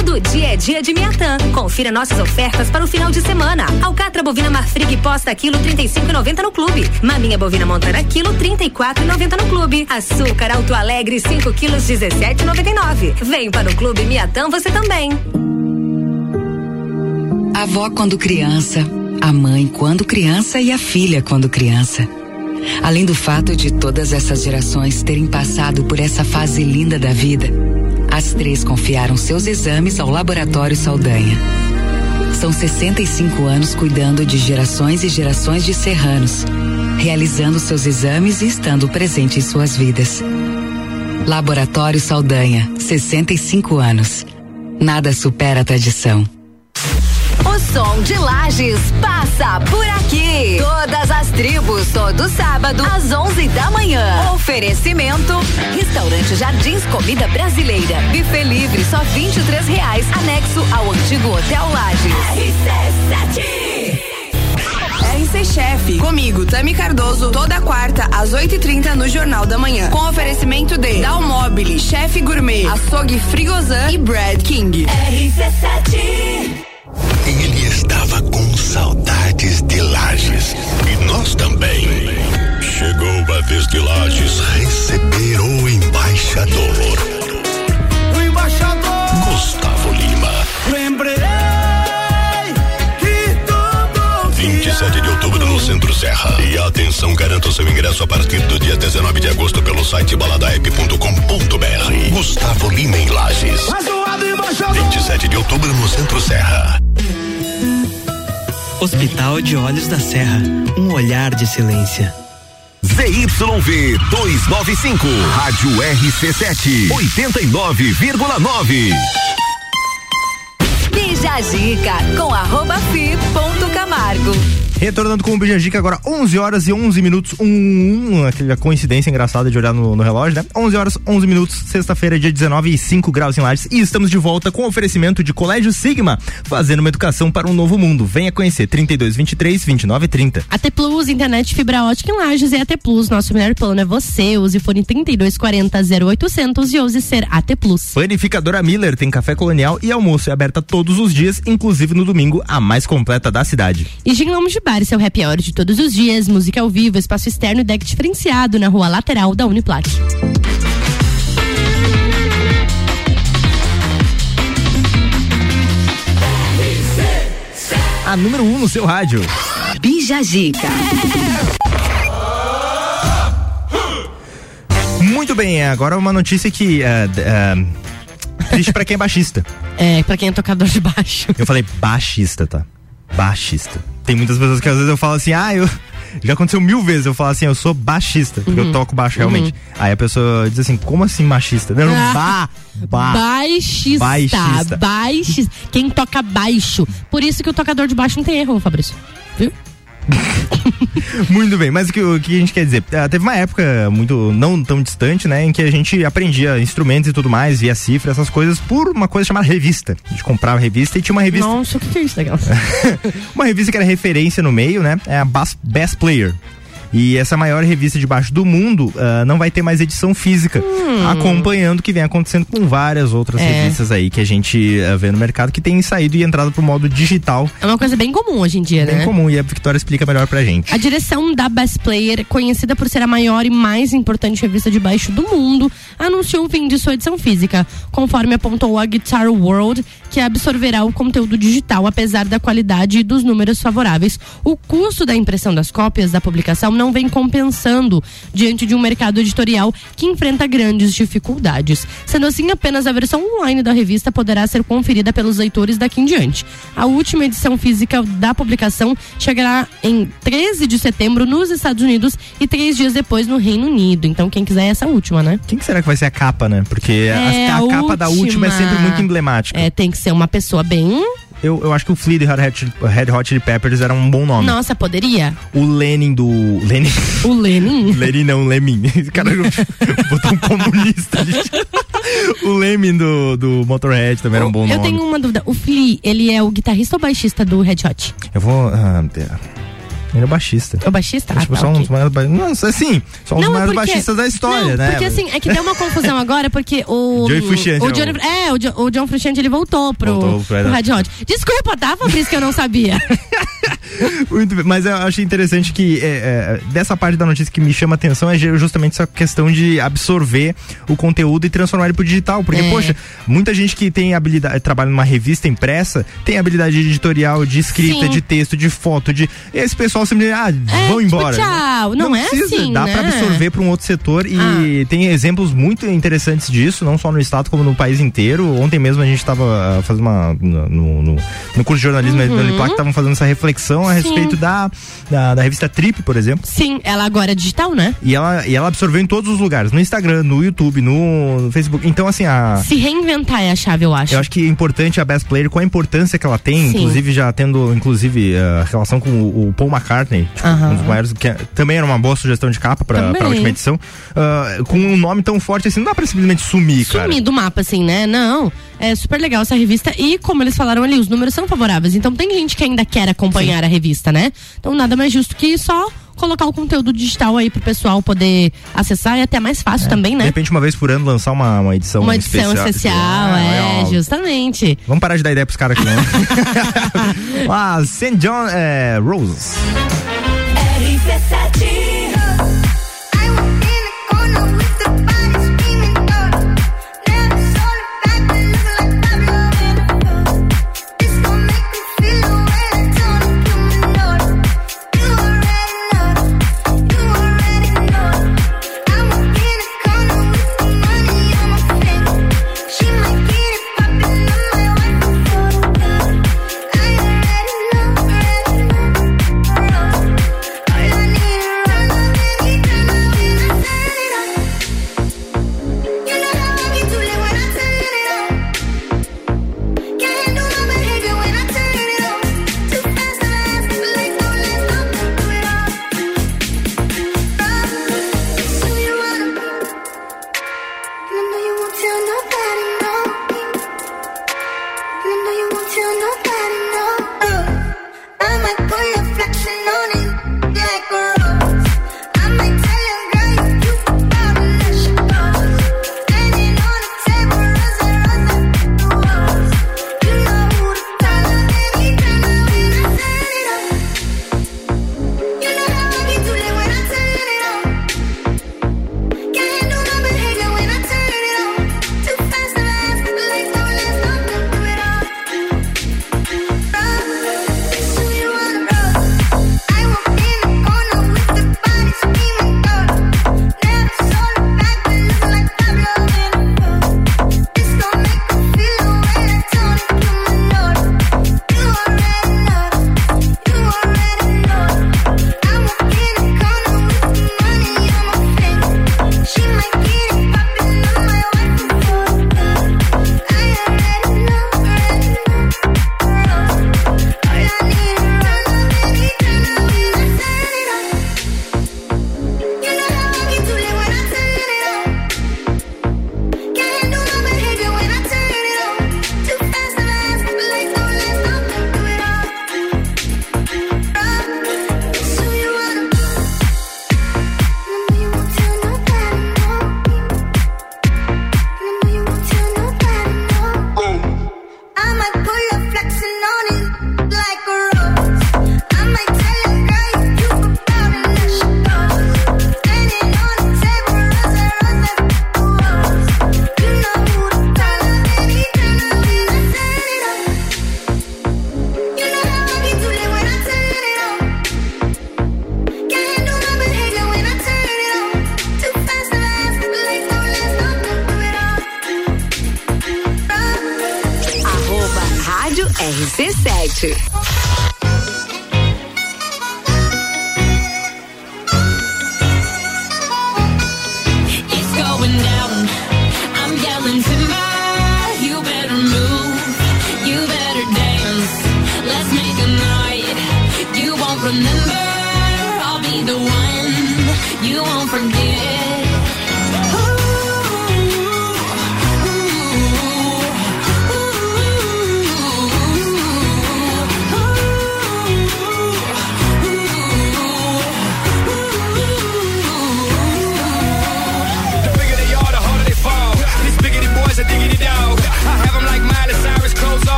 Todo dia é dia de Miatã. Confira nossas ofertas para o final de semana. Alcatra bovina Marfrig posta quilo 35,90 no clube. Maminha bovina montana quilo 34,90 no clube. Açúcar Alto Alegre 5 quilos 17,99. Vem para o clube Miatã você também. A avó quando criança, a mãe quando criança e a filha quando criança. Além do fato de todas essas gerações terem passado por essa fase linda da vida, as três confiaram seus exames ao Laboratório Saldanha. São 65 anos cuidando de gerações e gerações de serranos, realizando seus exames e estando presente em suas vidas. Laboratório Saldanha, 65 anos. Nada supera a tradição. Som de Lages passa por aqui. Todas as tribos, todo sábado, às 11 da manhã. Oferecimento: Restaurante Jardins Comida Brasileira. Buffet livre, só 23 reais. Anexo ao antigo Hotel Lages. RC Chef, comigo, Tami Cardoso, toda quarta às 8h30 no Jornal da Manhã. Com oferecimento de Dalmobile, Chef Gourmet, Açougue Frigozan e Brad King. RC7 Lages. E nós também. Chegou a vez de Lages receber o embaixador. O embaixador Gustavo Lima. Lembrei que tudo 27 de outubro no Centro Serra. E atenção, garanta o seu ingresso a partir do dia 19 de agosto pelo site baladaep.com.br. Gustavo Lima em Lages. Mais um lado embaixador 27 de outubro no Centro Serra. Hospital de Olhos da Serra, um olhar de silêncio. ZYV 295, Rádio RC7, 89,9. Bija a Dica com arroba fi ponto Camargo. Retornando com o Bija Dica agora, 11 horas e 11 minutos. Um, um, aquela coincidência engraçada de olhar no, no relógio, né? 11 horas, 11 minutos, sexta-feira, dia 19 e 5 graus em Lages. E estamos de volta com oferecimento de Colégio Sigma, fazendo uma educação para um novo mundo. Venha conhecer 32 23 29 30. AT Plus, internet fibra ótica em Lages é AT Plus. Nosso melhor plano é você. Use fone 3240 0800 e ouse ser AT Plus. Panificadora Miller tem café colonial e almoço é aberta todos os dias, inclusive no domingo, a mais completa da cidade. E Gingamos de Bar, seu happy hour de todos os dias, música ao vivo, espaço externo e deck diferenciado na rua lateral da Uniplac. A número 1 um no seu rádio. Bija Dica. Muito bem, agora uma notícia que é, é, triste pra quem é baixista. É, pra quem é tocador de baixo. Eu falei baixista, tá? Baixista. Tem muitas pessoas que às vezes eu falo assim, ah, eu. Já aconteceu mil vezes eu falo assim, eu sou baixista, porque Uhum. eu toco baixo realmente. Aí a pessoa diz assim, como assim baixista? Não, Ah, ba, ba. Baixista, Baixista. baixista. Quem toca baixo. Por isso que o tocador de baixo não tem erro, Fabrício. Viu? Muito bem, mas o que, o que a gente quer dizer? Ah, teve uma época muito não tão distante, né, em que a gente aprendia instrumentos e tudo mais, via cifra, essas coisas, por uma coisa chamada revista. A gente comprava revista e tinha uma revista. Nossa, o que, é isso, legal? uma revista que era referência no meio, né? É a Bas- Best Player. E essa maior revista de baixo do mundo ah, não vai ter mais edição física, acompanhando o que vem acontecendo com várias outras Hum. É. revistas aí que a gente ah, vê no mercado que tem saído e entrado pro modo digital. É uma coisa bem comum hoje em dia, Bem né? comum, e a Victoria explica melhor pra gente. A direção da Best Player, conhecida por ser a maior e mais importante revista de baixo do mundo, anunciou o fim de sua edição física, conforme apontou a Guitar World, que absorverá o conteúdo digital apesar da qualidade e dos números favoráveis. O custo da impressão das cópias da publicação não vem compensando diante de um mercado editorial que enfrenta grandes dificuldades. Sendo assim, apenas a versão online da revista poderá ser conferida pelos leitores daqui em diante. A última edição física da publicação chegará em 13 de setembro nos Estados Unidos e três dias depois no Reino Unido. Então, quem quiser essa última, né? Quem que será que vai ser a capa, né? Porque a- É, a, a capa da última é sempre muito emblemática. É, tem que ser uma pessoa bem. Eu, eu acho que o Flea de Red Hot, Red Hot Chili Peppers era um bom nome. Nossa, poderia? O Lenin do. Lenin? O Lenin? Lenin não, Lemin. Cara botou um comunista. gente. o Lemin do, do Motorhead também era um bom Eu nome. tenho uma dúvida. O Flea, ele é o guitarrista ou baixista do Red Hot? Eu vou. ah, ele é baixista. É o baixista? tipo, ah, tá, só um ok. dos maiores. ba- Não, assim, só um dos Não, é maiores porque- baixistas da história, não, né? Porque assim, é que deu uma confusão agora, porque o. Joey Frusciante o é o- Johnny, é, o, Jo- o John Frusciante ele voltou pro, Voltou pro Red pro Hot. Desculpa, tá, Fabrício, que eu não sabia. Muito bem, mas eu achei interessante que é, é, dessa parte da notícia que me chama a atenção é ju- justamente essa questão de absorver o conteúdo e transformar ele pro digital. Porque, É. poxa, muita gente que tem habilidade, trabalha numa revista impressa, tem habilidade editorial, de escrita, Sim. de texto, de foto, de. Esse pessoal simplesmente, ah, vão tipo, embora. tchau. Não é precisa, assim, Dá né? pra absorver pra um outro setor e Ah. tem exemplos muito interessantes disso, não só no estado como no país inteiro. Ontem mesmo a gente tava ah, fazendo uma. No, no, no curso de jornalismo Uhum. da Uniplac, estavam fazendo essa reflexão a Sim. respeito da, da, da revista Trip, por exemplo. Sim, ela agora é digital, né? E ela, e ela absorveu em todos os lugares, no Instagram, no YouTube, no, no Facebook. Então, assim, a. Se reinventar é a chave, eu acho. Eu acho que é importante a Best Player, com a importância que ela tem, Sim. inclusive já tendo, inclusive, a relação com o, o Paul McCartney, tipo, Aham. um dos maiores, que é- também era uma boa sugestão de capa pra, pra última edição. ah, com um nome tão forte assim, não dá pra simplesmente sumir, cara. Sumir do mapa, assim, né? Não. É super legal essa revista. E como eles falaram ali, os números são favoráveis. Então tem gente que ainda quer acompanhar a revista, né? Então nada mais justo que só colocar o conteúdo digital aí pro pessoal poder acessar e até mais fácil também, De né? repente, uma vez por ano, lançar uma, uma edição Uma edição especial, é, ó. justamente. Vamos parar de dar ideia pros caras aqui, não? ah, St. John é, Roses. RC7.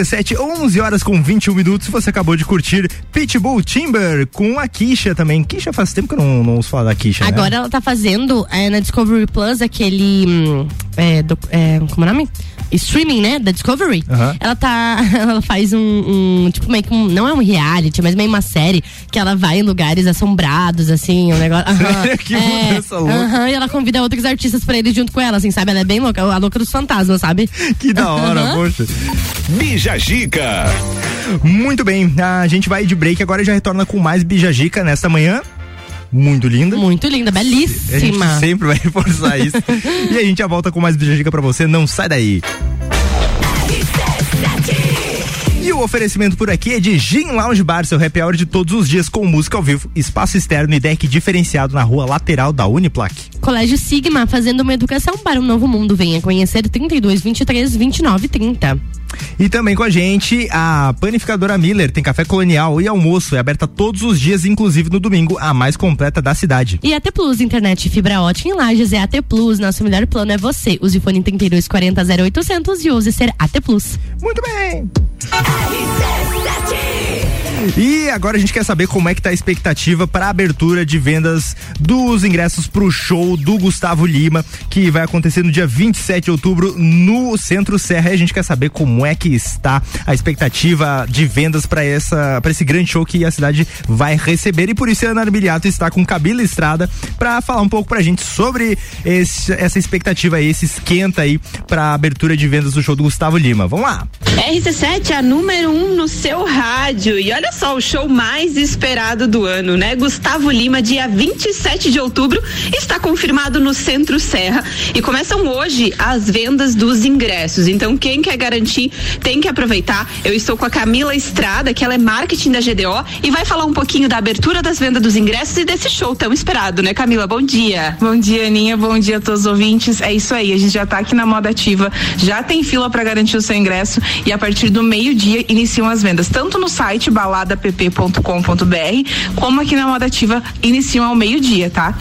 RC7, 11 horas com 21 minutos. Você acabou de curtir Pitbull Timber com a Kisha também. Kisha faz tempo que eu não, não ouço falar da Kisha. né? Agora ela tá fazendo é, na Discovery Plus aquele. hum, é, doc- é, como é o nome? Streaming, né? Da Discovery. Ela tá. Ela faz um, um, Tipo, meio que um. Não é um reality, mas meio uma série que ela vai em lugares assombrados, assim, um negócio. Sério? Que é, mudança louca. e ela convida outros artistas pra ir junto com ela, assim, sabe? Ela é bem louca, a louca dos fantasmas, sabe? Que da hora, Aham. poxa. Bija Gica. Muito bem, a gente vai de break agora e já retorna com mais Bijagica nesta manhã. Muito linda. Muito linda, A gente belíssima. sempre vai reforçar isso. e a gente já volta com mais Bijagica pra você, não sai daí. Oferecimento por aqui é de Gin Lounge Bar, seu happy hour de todos os dias com música ao vivo, espaço externo e deck diferenciado na rua lateral da Uniplac. Colégio Sigma, fazendo uma educação para um novo mundo. Venha conhecer 32 23 29 30. E também com a gente a panificadora Miller, tem café colonial e almoço, é aberta todos os dias, inclusive no domingo, a mais completa da cidade. E AT Plus, internet fibra ótica em Lages é AT Plus. Nosso melhor plano é você. Use fone 32 40 0800 e use ser AT Plus. Muito bem. RC7 e agora a gente quer saber como é que tá a expectativa para a abertura de vendas dos ingressos pro show do Gustavo Lima, que vai acontecer no dia 27 de outubro no Centro Serra. E a gente quer saber como é que está a expectativa de vendas para essa para esse grande show que a cidade vai receber. E por isso a Ana Armiliato está com Cabila Estrada para falar um pouco pra gente sobre esse, essa expectativa aí, esse esquenta aí para a abertura de vendas do show do Gustavo Lima. Vamos lá. RC7 é a número um no seu rádio. E olha só, o show mais esperado do ano, né? Gustavo Lima, dia 27 de outubro, está confirmado no Centro Serra. E começam hoje as vendas dos ingressos. Então, quem quer garantir tem que aproveitar. Eu estou com a Camila Estrada, que ela é marketing da GDO, e vai falar um pouquinho da abertura das vendas dos ingressos e desse show tão esperado, né, Camila? Bom dia. Bom dia, Aninha. Bom dia a todos os ouvintes. É isso aí, a gente já está aqui na moda ativa, já tem fila para garantir o seu ingresso e a partir do meio-dia iniciam as vendas, tanto no site baladapp.com.br, como aqui na moda ativa iniciam ao meio-dia, tá?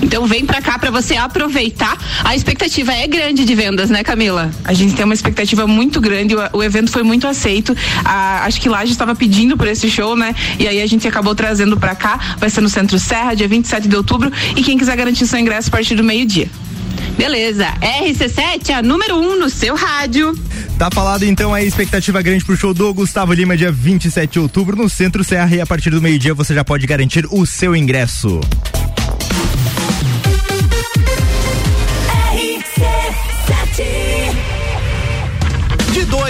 Então vem pra cá pra você aproveitar. A expectativa é grande de vendas, né, Camila? A gente tem uma expectativa muito grande, o, o evento foi muito aceito. A, acho que lá a gente estava pedindo por esse show, né? E aí a gente acabou trazendo pra cá. Vai ser no Centro Serra, dia 27 de outubro. E quem quiser garantir seu ingresso a partir do meio-dia. Beleza. RC7, a número 1 um no seu rádio. Tá falado então a expectativa grande pro show do Gustavo Lima, dia 27 de outubro, no Centro Serra. E a partir do meio-dia você já pode garantir o seu ingresso.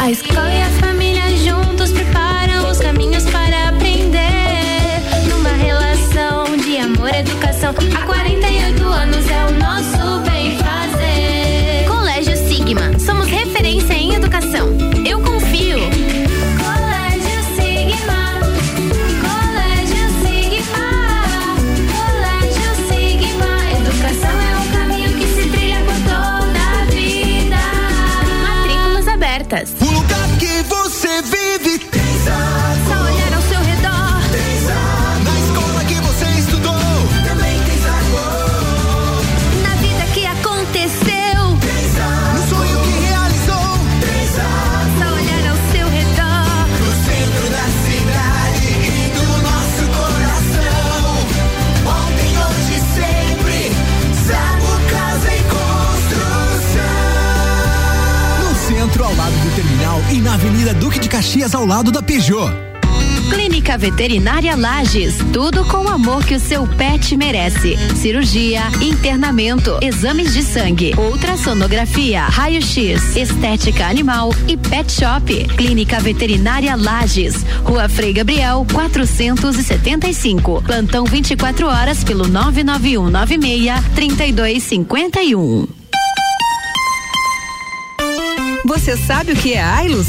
A escola e a família juntos preparam os caminhos para de Caxias, ao lado da Peugeot. Clínica Veterinária Lages, tudo com o amor que o seu pet merece. Cirurgia, internamento, exames de sangue, ultrassonografia, raio-x, estética animal e pet shop. Clínica Veterinária Lages, Rua Frei Gabriel, 475. Plantão 24 horas pelo 99196 3251. Você sabe o que é Ailus?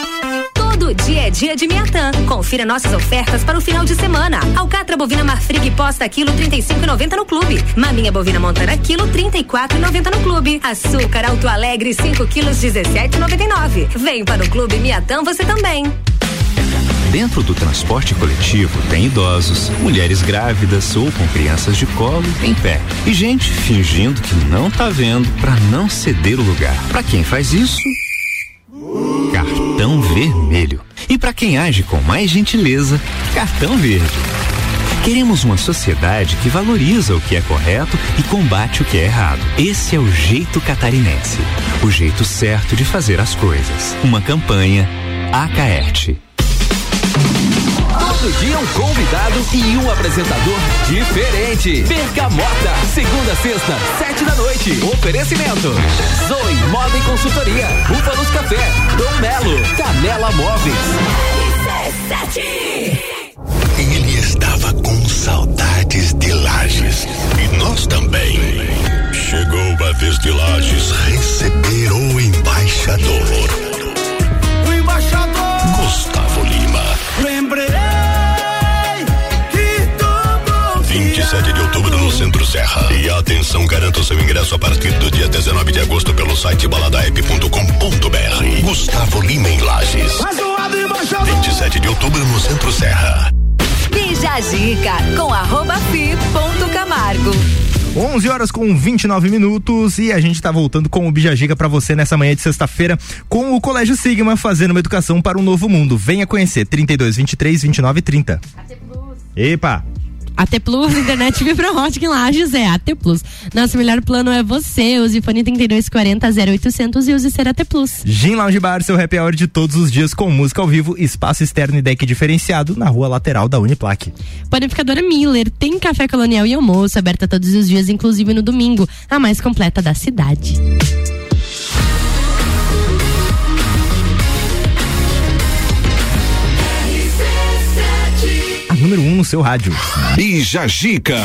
Dia é dia de Miatã. Confira nossas ofertas para o final de semana. Alcatra bovina Marfrig posta quilo 35,90 no clube. Maminha bovina montana quilo 34,90 no clube. Açúcar Alto Alegre 5 quilos 17,99. Vem para o clube Miatã você também. Dentro do transporte coletivo tem idosos, mulheres grávidas ou com crianças de colo em pé e gente fingindo que não tá vendo para não ceder o lugar. Para quem faz isso, cartão vermelho. E para quem age com mais gentileza, cartão verde. Queremos uma sociedade que valoriza o que é correto e combate o que é errado. Esse é o jeito catarinense. O jeito certo de fazer as coisas. Uma campanha Acaerte. Todo dia um convidado e um apresentador diferente. Bergamota, segunda, sexta, sete da noite. Oferecimento: Zoe Moda e Consultoria, Búfalos Café, Dom Melo, Canela Móveis. Ele estava com saudades de Lages. E nós também. Chegou a vez de Lages receber o embaixador. Serra. E atenção, garanta o seu ingresso a partir do dia 19 de agosto pelo site baladaep.com.br. Gustavo Lima em Lages. Azoado embaixador. 27 de outubro no Centro Serra. Bija Zica com arroba fi ponto Camargo. 11 horas com 29 minutos e a gente tá voltando com o Bijagiga para você nessa manhã de sexta-feira com o Colégio Sigma fazendo uma educação para um novo mundo. Venha conhecer 32 23 29 30. Epa! AT Plus, internet fibra ótica em Lages é AT Plus. Nosso melhor plano é você. Use fone 3240 0800 e use ser AT Plus. Gin Lounge Bar, seu happy hour de todos os dias com música ao vivo, espaço externo e deck diferenciado na rua lateral da Uniplaque. Panificadora Miller tem café colonial e almoço aberta todos os dias, inclusive no domingo, a mais completa da cidade. Número 1 um no seu rádio. Bija Gica.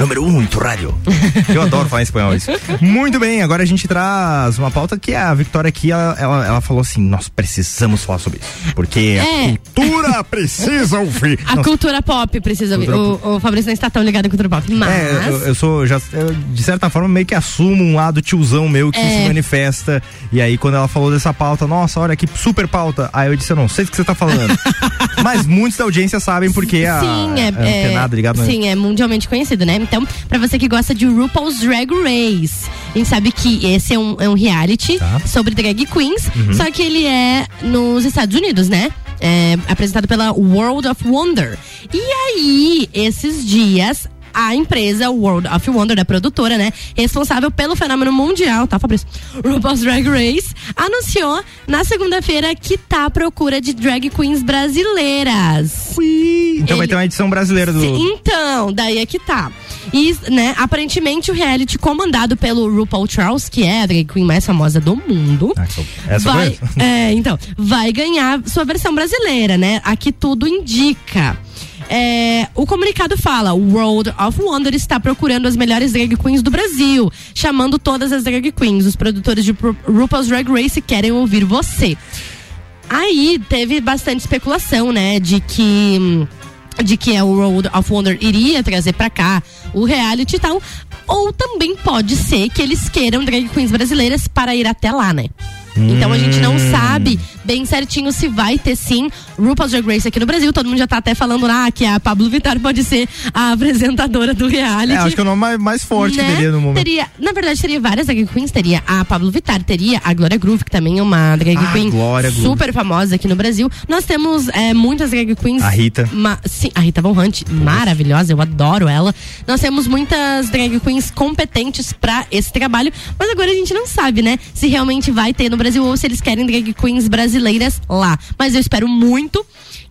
Número 1 um, em tu rádio. Eu adoro falar em espanhol isso. Muito bem, agora a gente traz uma pauta que a Victoria aqui, ela, ela, ela falou assim, nós precisamos falar sobre isso. Porque É. a cultura precisa ouvir. A Nós- cultura pop precisa ouvir. Cultura O, o Fabrício não está tão ligado à cultura pop, mas. É, eu, eu sou, já, eu, de certa forma, meio que assumo um lado tiozão meu que É. se manifesta. E aí, quando ela falou dessa pauta, nossa, olha que super pauta. Aí eu disse, eu não sei do que você tá falando. Mas muitos da audiência sabem porque a. Sim, é, é, antenado, ligado, sim, é mundialmente conhecido, né? Então, pra você que gosta de RuPaul's Drag Race, a gente sabe que esse é um, é um reality sobre drag queens, Tá. Uhum. só que ele é nos Estados Unidos, né? É apresentado pela World of Wonder. E aí, esses dias, a empresa World of Wonder, da produtora, né? Responsável pelo fenômeno mundial, tá, Fabrício? RuPaul's Drag Race, anunciou na segunda-feira que tá à procura de drag queens brasileiras. Então vai ter uma edição brasileira do. Então, daí é que tá. E, né, aparentemente o reality comandado pelo RuPaul Charles, que é a drag queen mais famosa do mundo, essa vai, é, então, vai ganhar sua versão brasileira, né? Aqui tudo indica. É, o comunicado fala: o World of Wonder está procurando as melhores drag queens do Brasil, chamando todas as drag queens. Os produtores de Ru- RuPaul's Drag Race querem ouvir você. Aí teve bastante especulação, né, de que de que a World of Wonder iria trazer pra cá o reality e tal, ou também pode ser que eles queiram drag queens brasileiras para ir até lá, né? Então a gente não Hum. sabe bem certinho se vai ter sim RuPaul's Drag Race aqui no Brasil. Todo mundo já tá até falando lá que a Pablo Vittar pode ser a apresentadora do reality. É, acho que é o nome mais, mais forte que Né? teria no momento. Teria, na verdade, teria várias drag queens. Teria a Pablo Vittar, teria a Glória Groove, que também é uma drag Ah, queen Glória super famosa aqui no Brasil. Nós temos é, muitas drag queens. A Rita. Sim, a Rita Von Hunt, maravilhosa, eu adoro ela. Nós temos muitas drag queens competentes pra esse trabalho, mas agora a gente não sabe, né? Se realmente vai ter no Brasil ou se eles querem drag queens brasileiras lá. Mas eu espero muito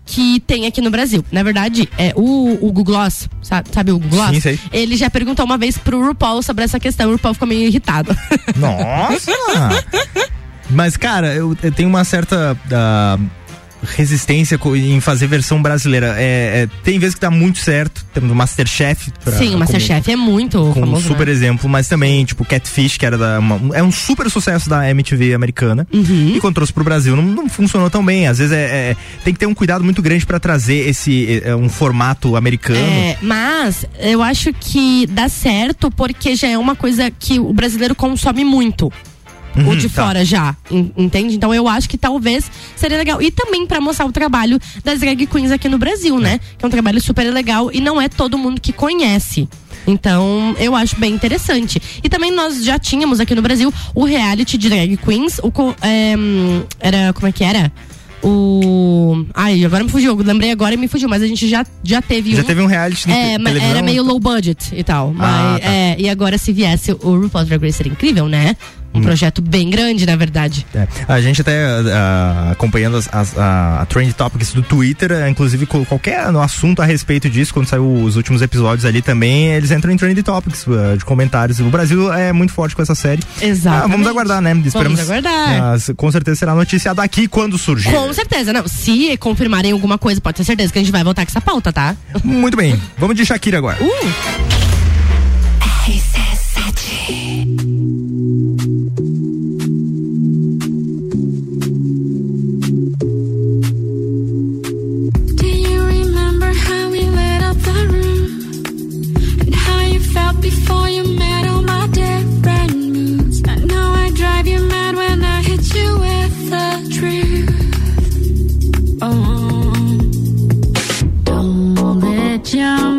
que tem aqui no Brasil. Na verdade, é o, o Google Gloss, sabe, sabe o Google Gloss? Sim, sei. Ele já perguntou uma vez pro RuPaul sobre essa questão. O RuPaul ficou meio irritado. Nossa! Mas, cara, eu, eu tenho uma certa ah, resistência em fazer versão brasileira. É, é, tem vezes que dá muito certo. Temos o Masterchef. pra- Sim, o Masterchef é muito como, como um famoso, super né? exemplo, mas também, tipo, Catfish, que era da, uma- é um super sucesso da MTV americana. Uhum. E quando trouxe pro Brasil, não, não funcionou tão bem. Às vezes é, é- tem que ter um cuidado muito grande pra trazer esse é, um formato americano. É, mas eu acho que dá certo porque já é uma coisa que o brasileiro consome muito. O de fora já, en- entende? Então eu acho que talvez seria legal. E também pra mostrar o trabalho das drag queens aqui no Brasil, né? Que é um trabalho super legal e não é todo mundo que conhece. Então, eu acho bem interessante. E também nós já tínhamos aqui no Brasil o reality de drag queens. O, é, era, como é que era? O. Ai, agora me fugiu. Lembrei agora e me fugiu, mas a gente já, já teve Já um. teve um reality É, mas era meio low budget e tal. Mas, Ah, tá. é, e agora se viesse o RuPaul's Drag Race seria incrível, né? Um projeto bem grande, na verdade. É. A gente até uh, acompanhando as, as, a, a Trend Topics do Twitter, é, inclusive qualquer assunto a respeito disso, quando saiu os últimos episódios ali também, eles entram em Trend Topics uh, de comentários. O Brasil é muito forte com essa série. Exato. Uh, ah, vamos aguardar, né? Esperamos, vamos aguardar. com certeza será noticiada aqui quando surgir. Com certeza, não. Se confirmarem alguma coisa, pode ter certeza que a gente vai voltar com essa pauta, tá? Muito bem. Vamos de Shakira agora. Uh! RC7 江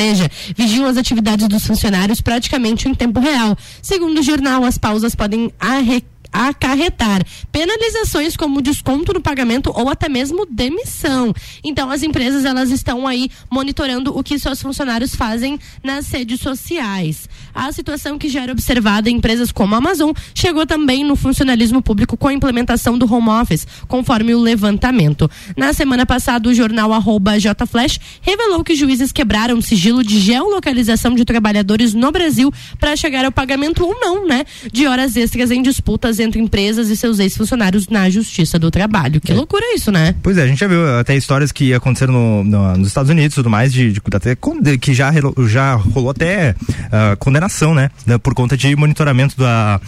seja, vigiam as atividades dos funcionários praticamente em tempo real. Segundo o jornal, as pausas podem arre- acarretar penalizações como desconto no pagamento ou até mesmo demissão. Então as empresas elas estão aí monitorando o que seus funcionários fazem nas redes sociais. A situação que já era observada em empresas como a Amazon chegou também no funcionalismo público com a implementação do home office, conforme o levantamento. Na semana passada, o jornal JFlash revelou que juízes quebraram o sigilo de geolocalização de trabalhadores no Brasil para chegar ao pagamento ou não, né, de horas extras em disputas entre empresas e seus ex-funcionários na Justiça do Trabalho. Que loucura isso, né? Pois é, a gente já viu até histórias que aconteceram no- no- nos Estados Unidos e tudo mais, de, de- até que já, já rolou até ah, condenação, né? Por conta de monitoramento da,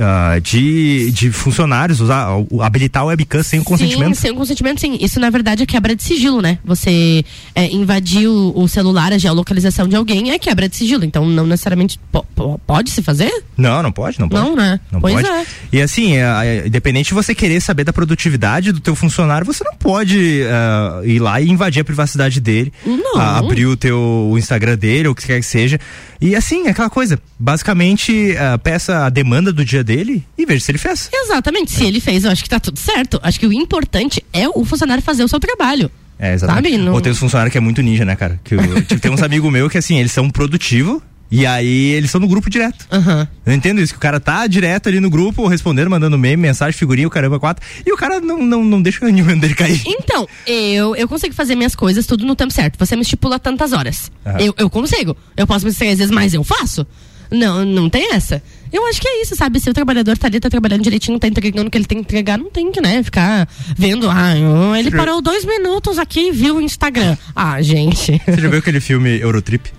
ah, de, de funcionários, usar, habilitar o webcam sem o consentimento. Sim, sem o consentimento, sim. Isso, na verdade, é quebra de sigilo, né? Você é, invadir o, o celular, a geolocalização de alguém é quebra de sigilo. Então, não necessariamente po- po- pode se fazer? Não, não pode, não pode. Não, né? Não pois pode. é. E assim, é, é, independente de você querer saber da produtividade do teu funcionário, você não pode ah, ir lá e invadir a privacidade dele, Não. ah, abrir o teu o Instagram dele, ou o que quer que seja. E assim, é aquela coisa, basicamente, ah, peça a demanda do dia dele dele e veja se ele fez. Exatamente. Se ele fez, eu acho que tá tudo certo. Acho que o importante é o funcionário fazer o seu trabalho. É, exatamente. Sabe? Não- Ou tem uns funcionários que é muito ninja, né, cara? Que eu- tipo, tem uns amigos meus que, assim, eles são produtivos e aí eles estão no grupo direto. Eu entendo isso, que o cara tá direto ali no grupo, respondendo, mandando meme, mensagem, figurinha, o caramba, quatro. E o cara não, não, não deixa o nível dele cair. Então, eu, eu consigo fazer minhas coisas tudo no tempo certo. Você me estipula tantas horas. Aham. Eu, eu consigo. Eu posso me distrair às vezes, mas eu faço. Não, não tem essa. Eu acho que é isso, sabe? Se o trabalhador tá ali, tá trabalhando direitinho, tá entregando o que ele tem que entregar, não tem que, né, ficar vendo, ah, ele parou dois minutos aqui e viu o Instagram. Ah, gente. Você já viu aquele filme Eurotrip?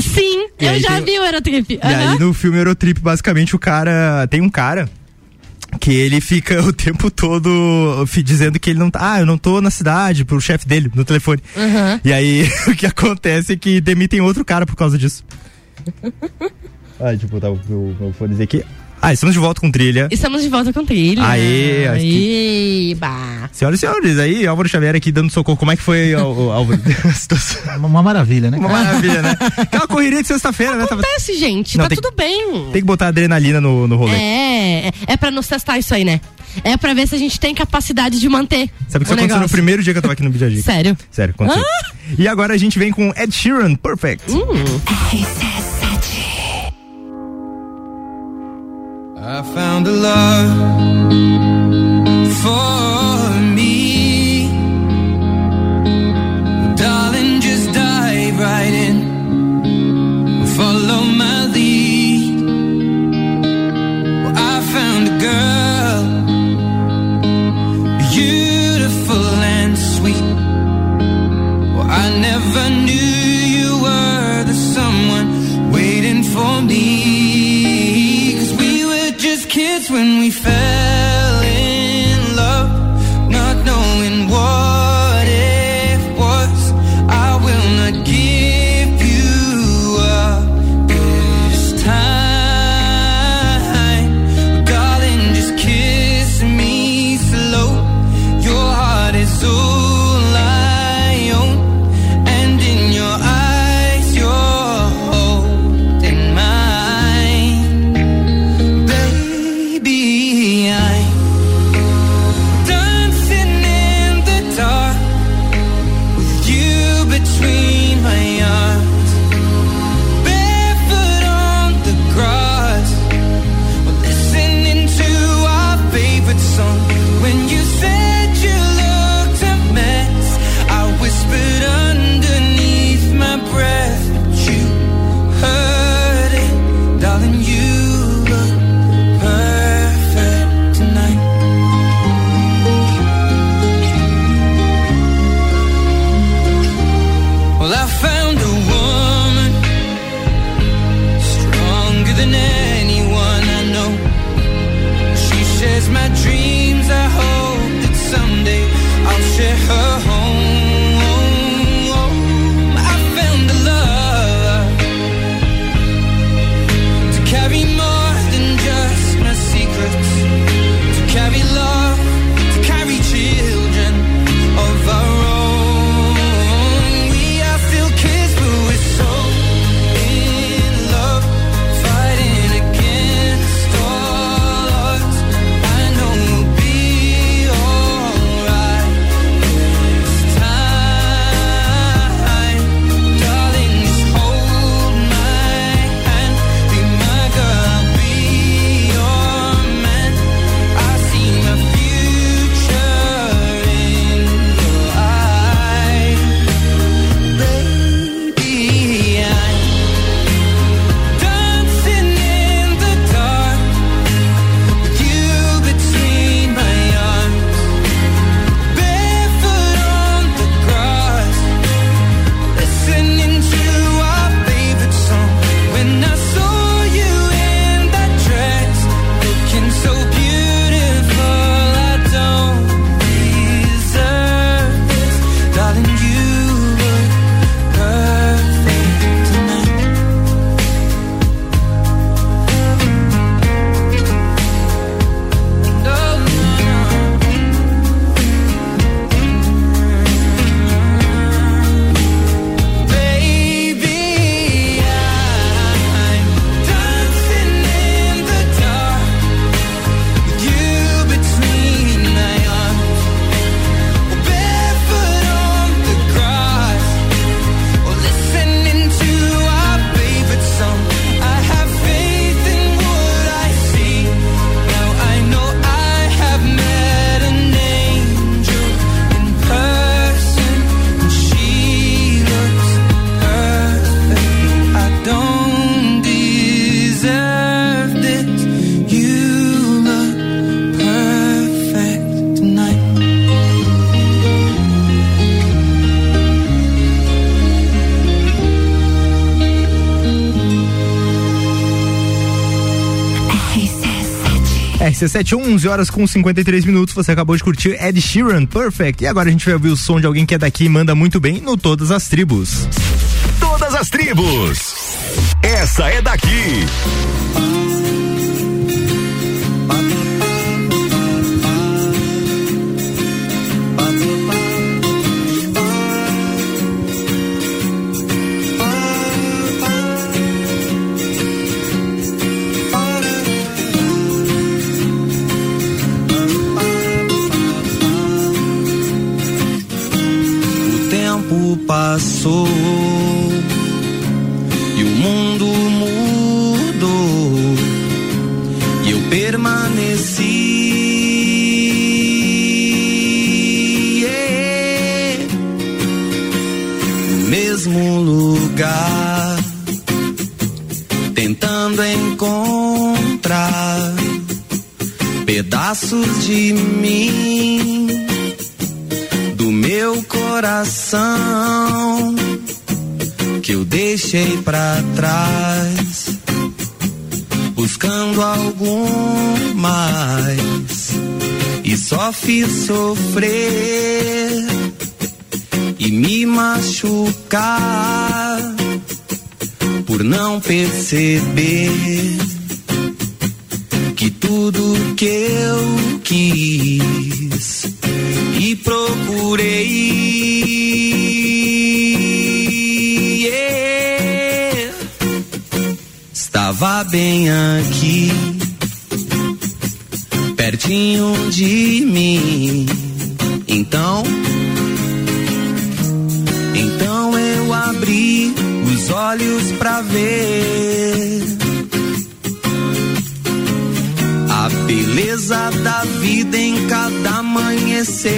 Sim, E eu já tem- vi o Eurotrip. E aí no filme Eurotrip, basicamente, o cara. Tem um cara que ele fica o tempo todo dizendo que ele não tá. Ah, eu não tô na cidade, pro chefe dele, no telefone. Aham. E aí o que acontece é que demitem outro cara por causa disso. ah, deixa eu botar o meu, meu fone aqui. Ah, estamos de volta com trilha. Estamos de volta com trilha. Aê, Aê, bah. Senhoras e senhores, aí Álvaro Xavier aqui dando socorro. Como é que foi, o- Álvaro? Uma maravilha, né? Uma maravilha, né? Aquela correria de sexta-feira, né? Tava- Acontece, gente, Não, tá tem- tudo bem. Tem que botar adrenalina no, no rolê. É, é, é pra nos testar isso aí, né? É pra ver se a gente tem capacidade de manter. Sabe que isso o aconteceu no primeiro dia que eu tava aqui no Bijagica. Sério? Sério, aconteceu. E agora a gente vem com Ed Sheeran, Perfect. I found a love for me. Darling, just dive right in. When we fell RC7, 11 horas com 53 minutos. Você acabou de curtir Ed Sheeran, Perfect. E agora a gente vai ouvir o som de alguém que é daqui e manda muito bem no Todas as Tribos. Todas as tribos. Essa é daqui. Fiz sofrer e me machucar por não perceber Então, então eu abri os olhos pra ver a beleza da vida em cada amanhecer.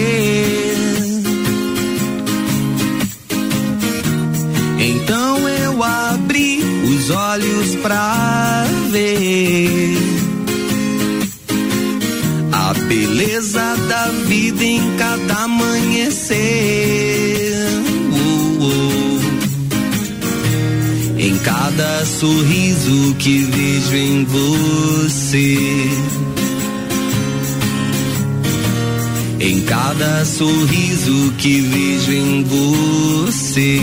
Então eu abri os olhos pra ver beleza da vida em cada amanhecer. Uh, uh. Em cada sorriso que vejo em você. Em cada sorriso que vejo em você.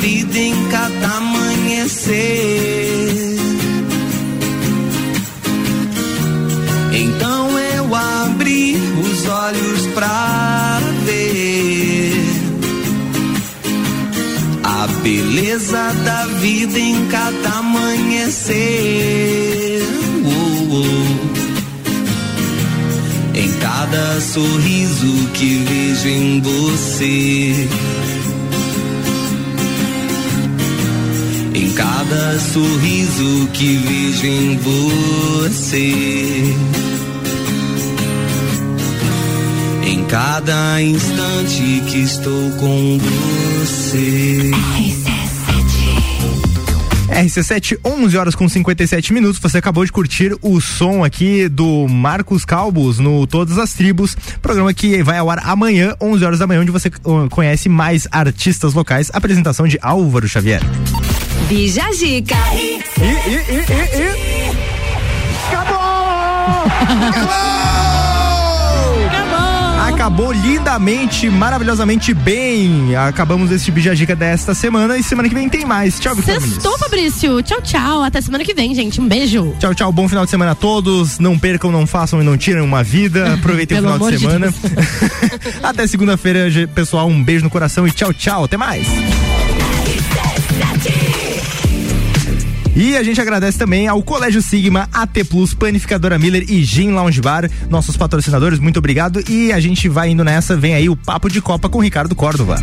Vida em cada amanhecer. Então eu abri os olhos pra ver a beleza da vida em cada amanhecer. Uh, uh. Em cada sorriso que vejo em você. Cada sorriso que vejo em você. Em cada instante que estou com você. RC7, 11 horas com 57 minutos. Você acabou de curtir o som aqui do Marcos Calbos no Todas as Tribos, programa que vai ao ar amanhã, 11 horas da manhã, onde você uh, conhece mais artistas locais. Apresentação de Álvaro Xavier. Bija Gica. E, e, e, e, e. Acabou lindamente, maravilhosamente bem. Acabamos esse Bijagica desta semana e semana que vem tem mais. Tchau, Vitor. Sextou, Fabrício. Tchau, tchau. Até semana que vem, gente. Um beijo. Tchau, tchau. Bom final de semana a todos. Não percam, não façam e não tirem uma vida. Aproveitem o final de amor de semana. Até segunda-feira, pessoal. Um beijo no coração e tchau, tchau. Até mais. E a gente agradece também ao Colégio Sigma, AT Plus, Panificadora Miller e Gin Lounge Bar, nossos patrocinadores. Muito obrigado. E a gente vai indo nessa. Vem aí o Papo de Copa com Ricardo Córdova.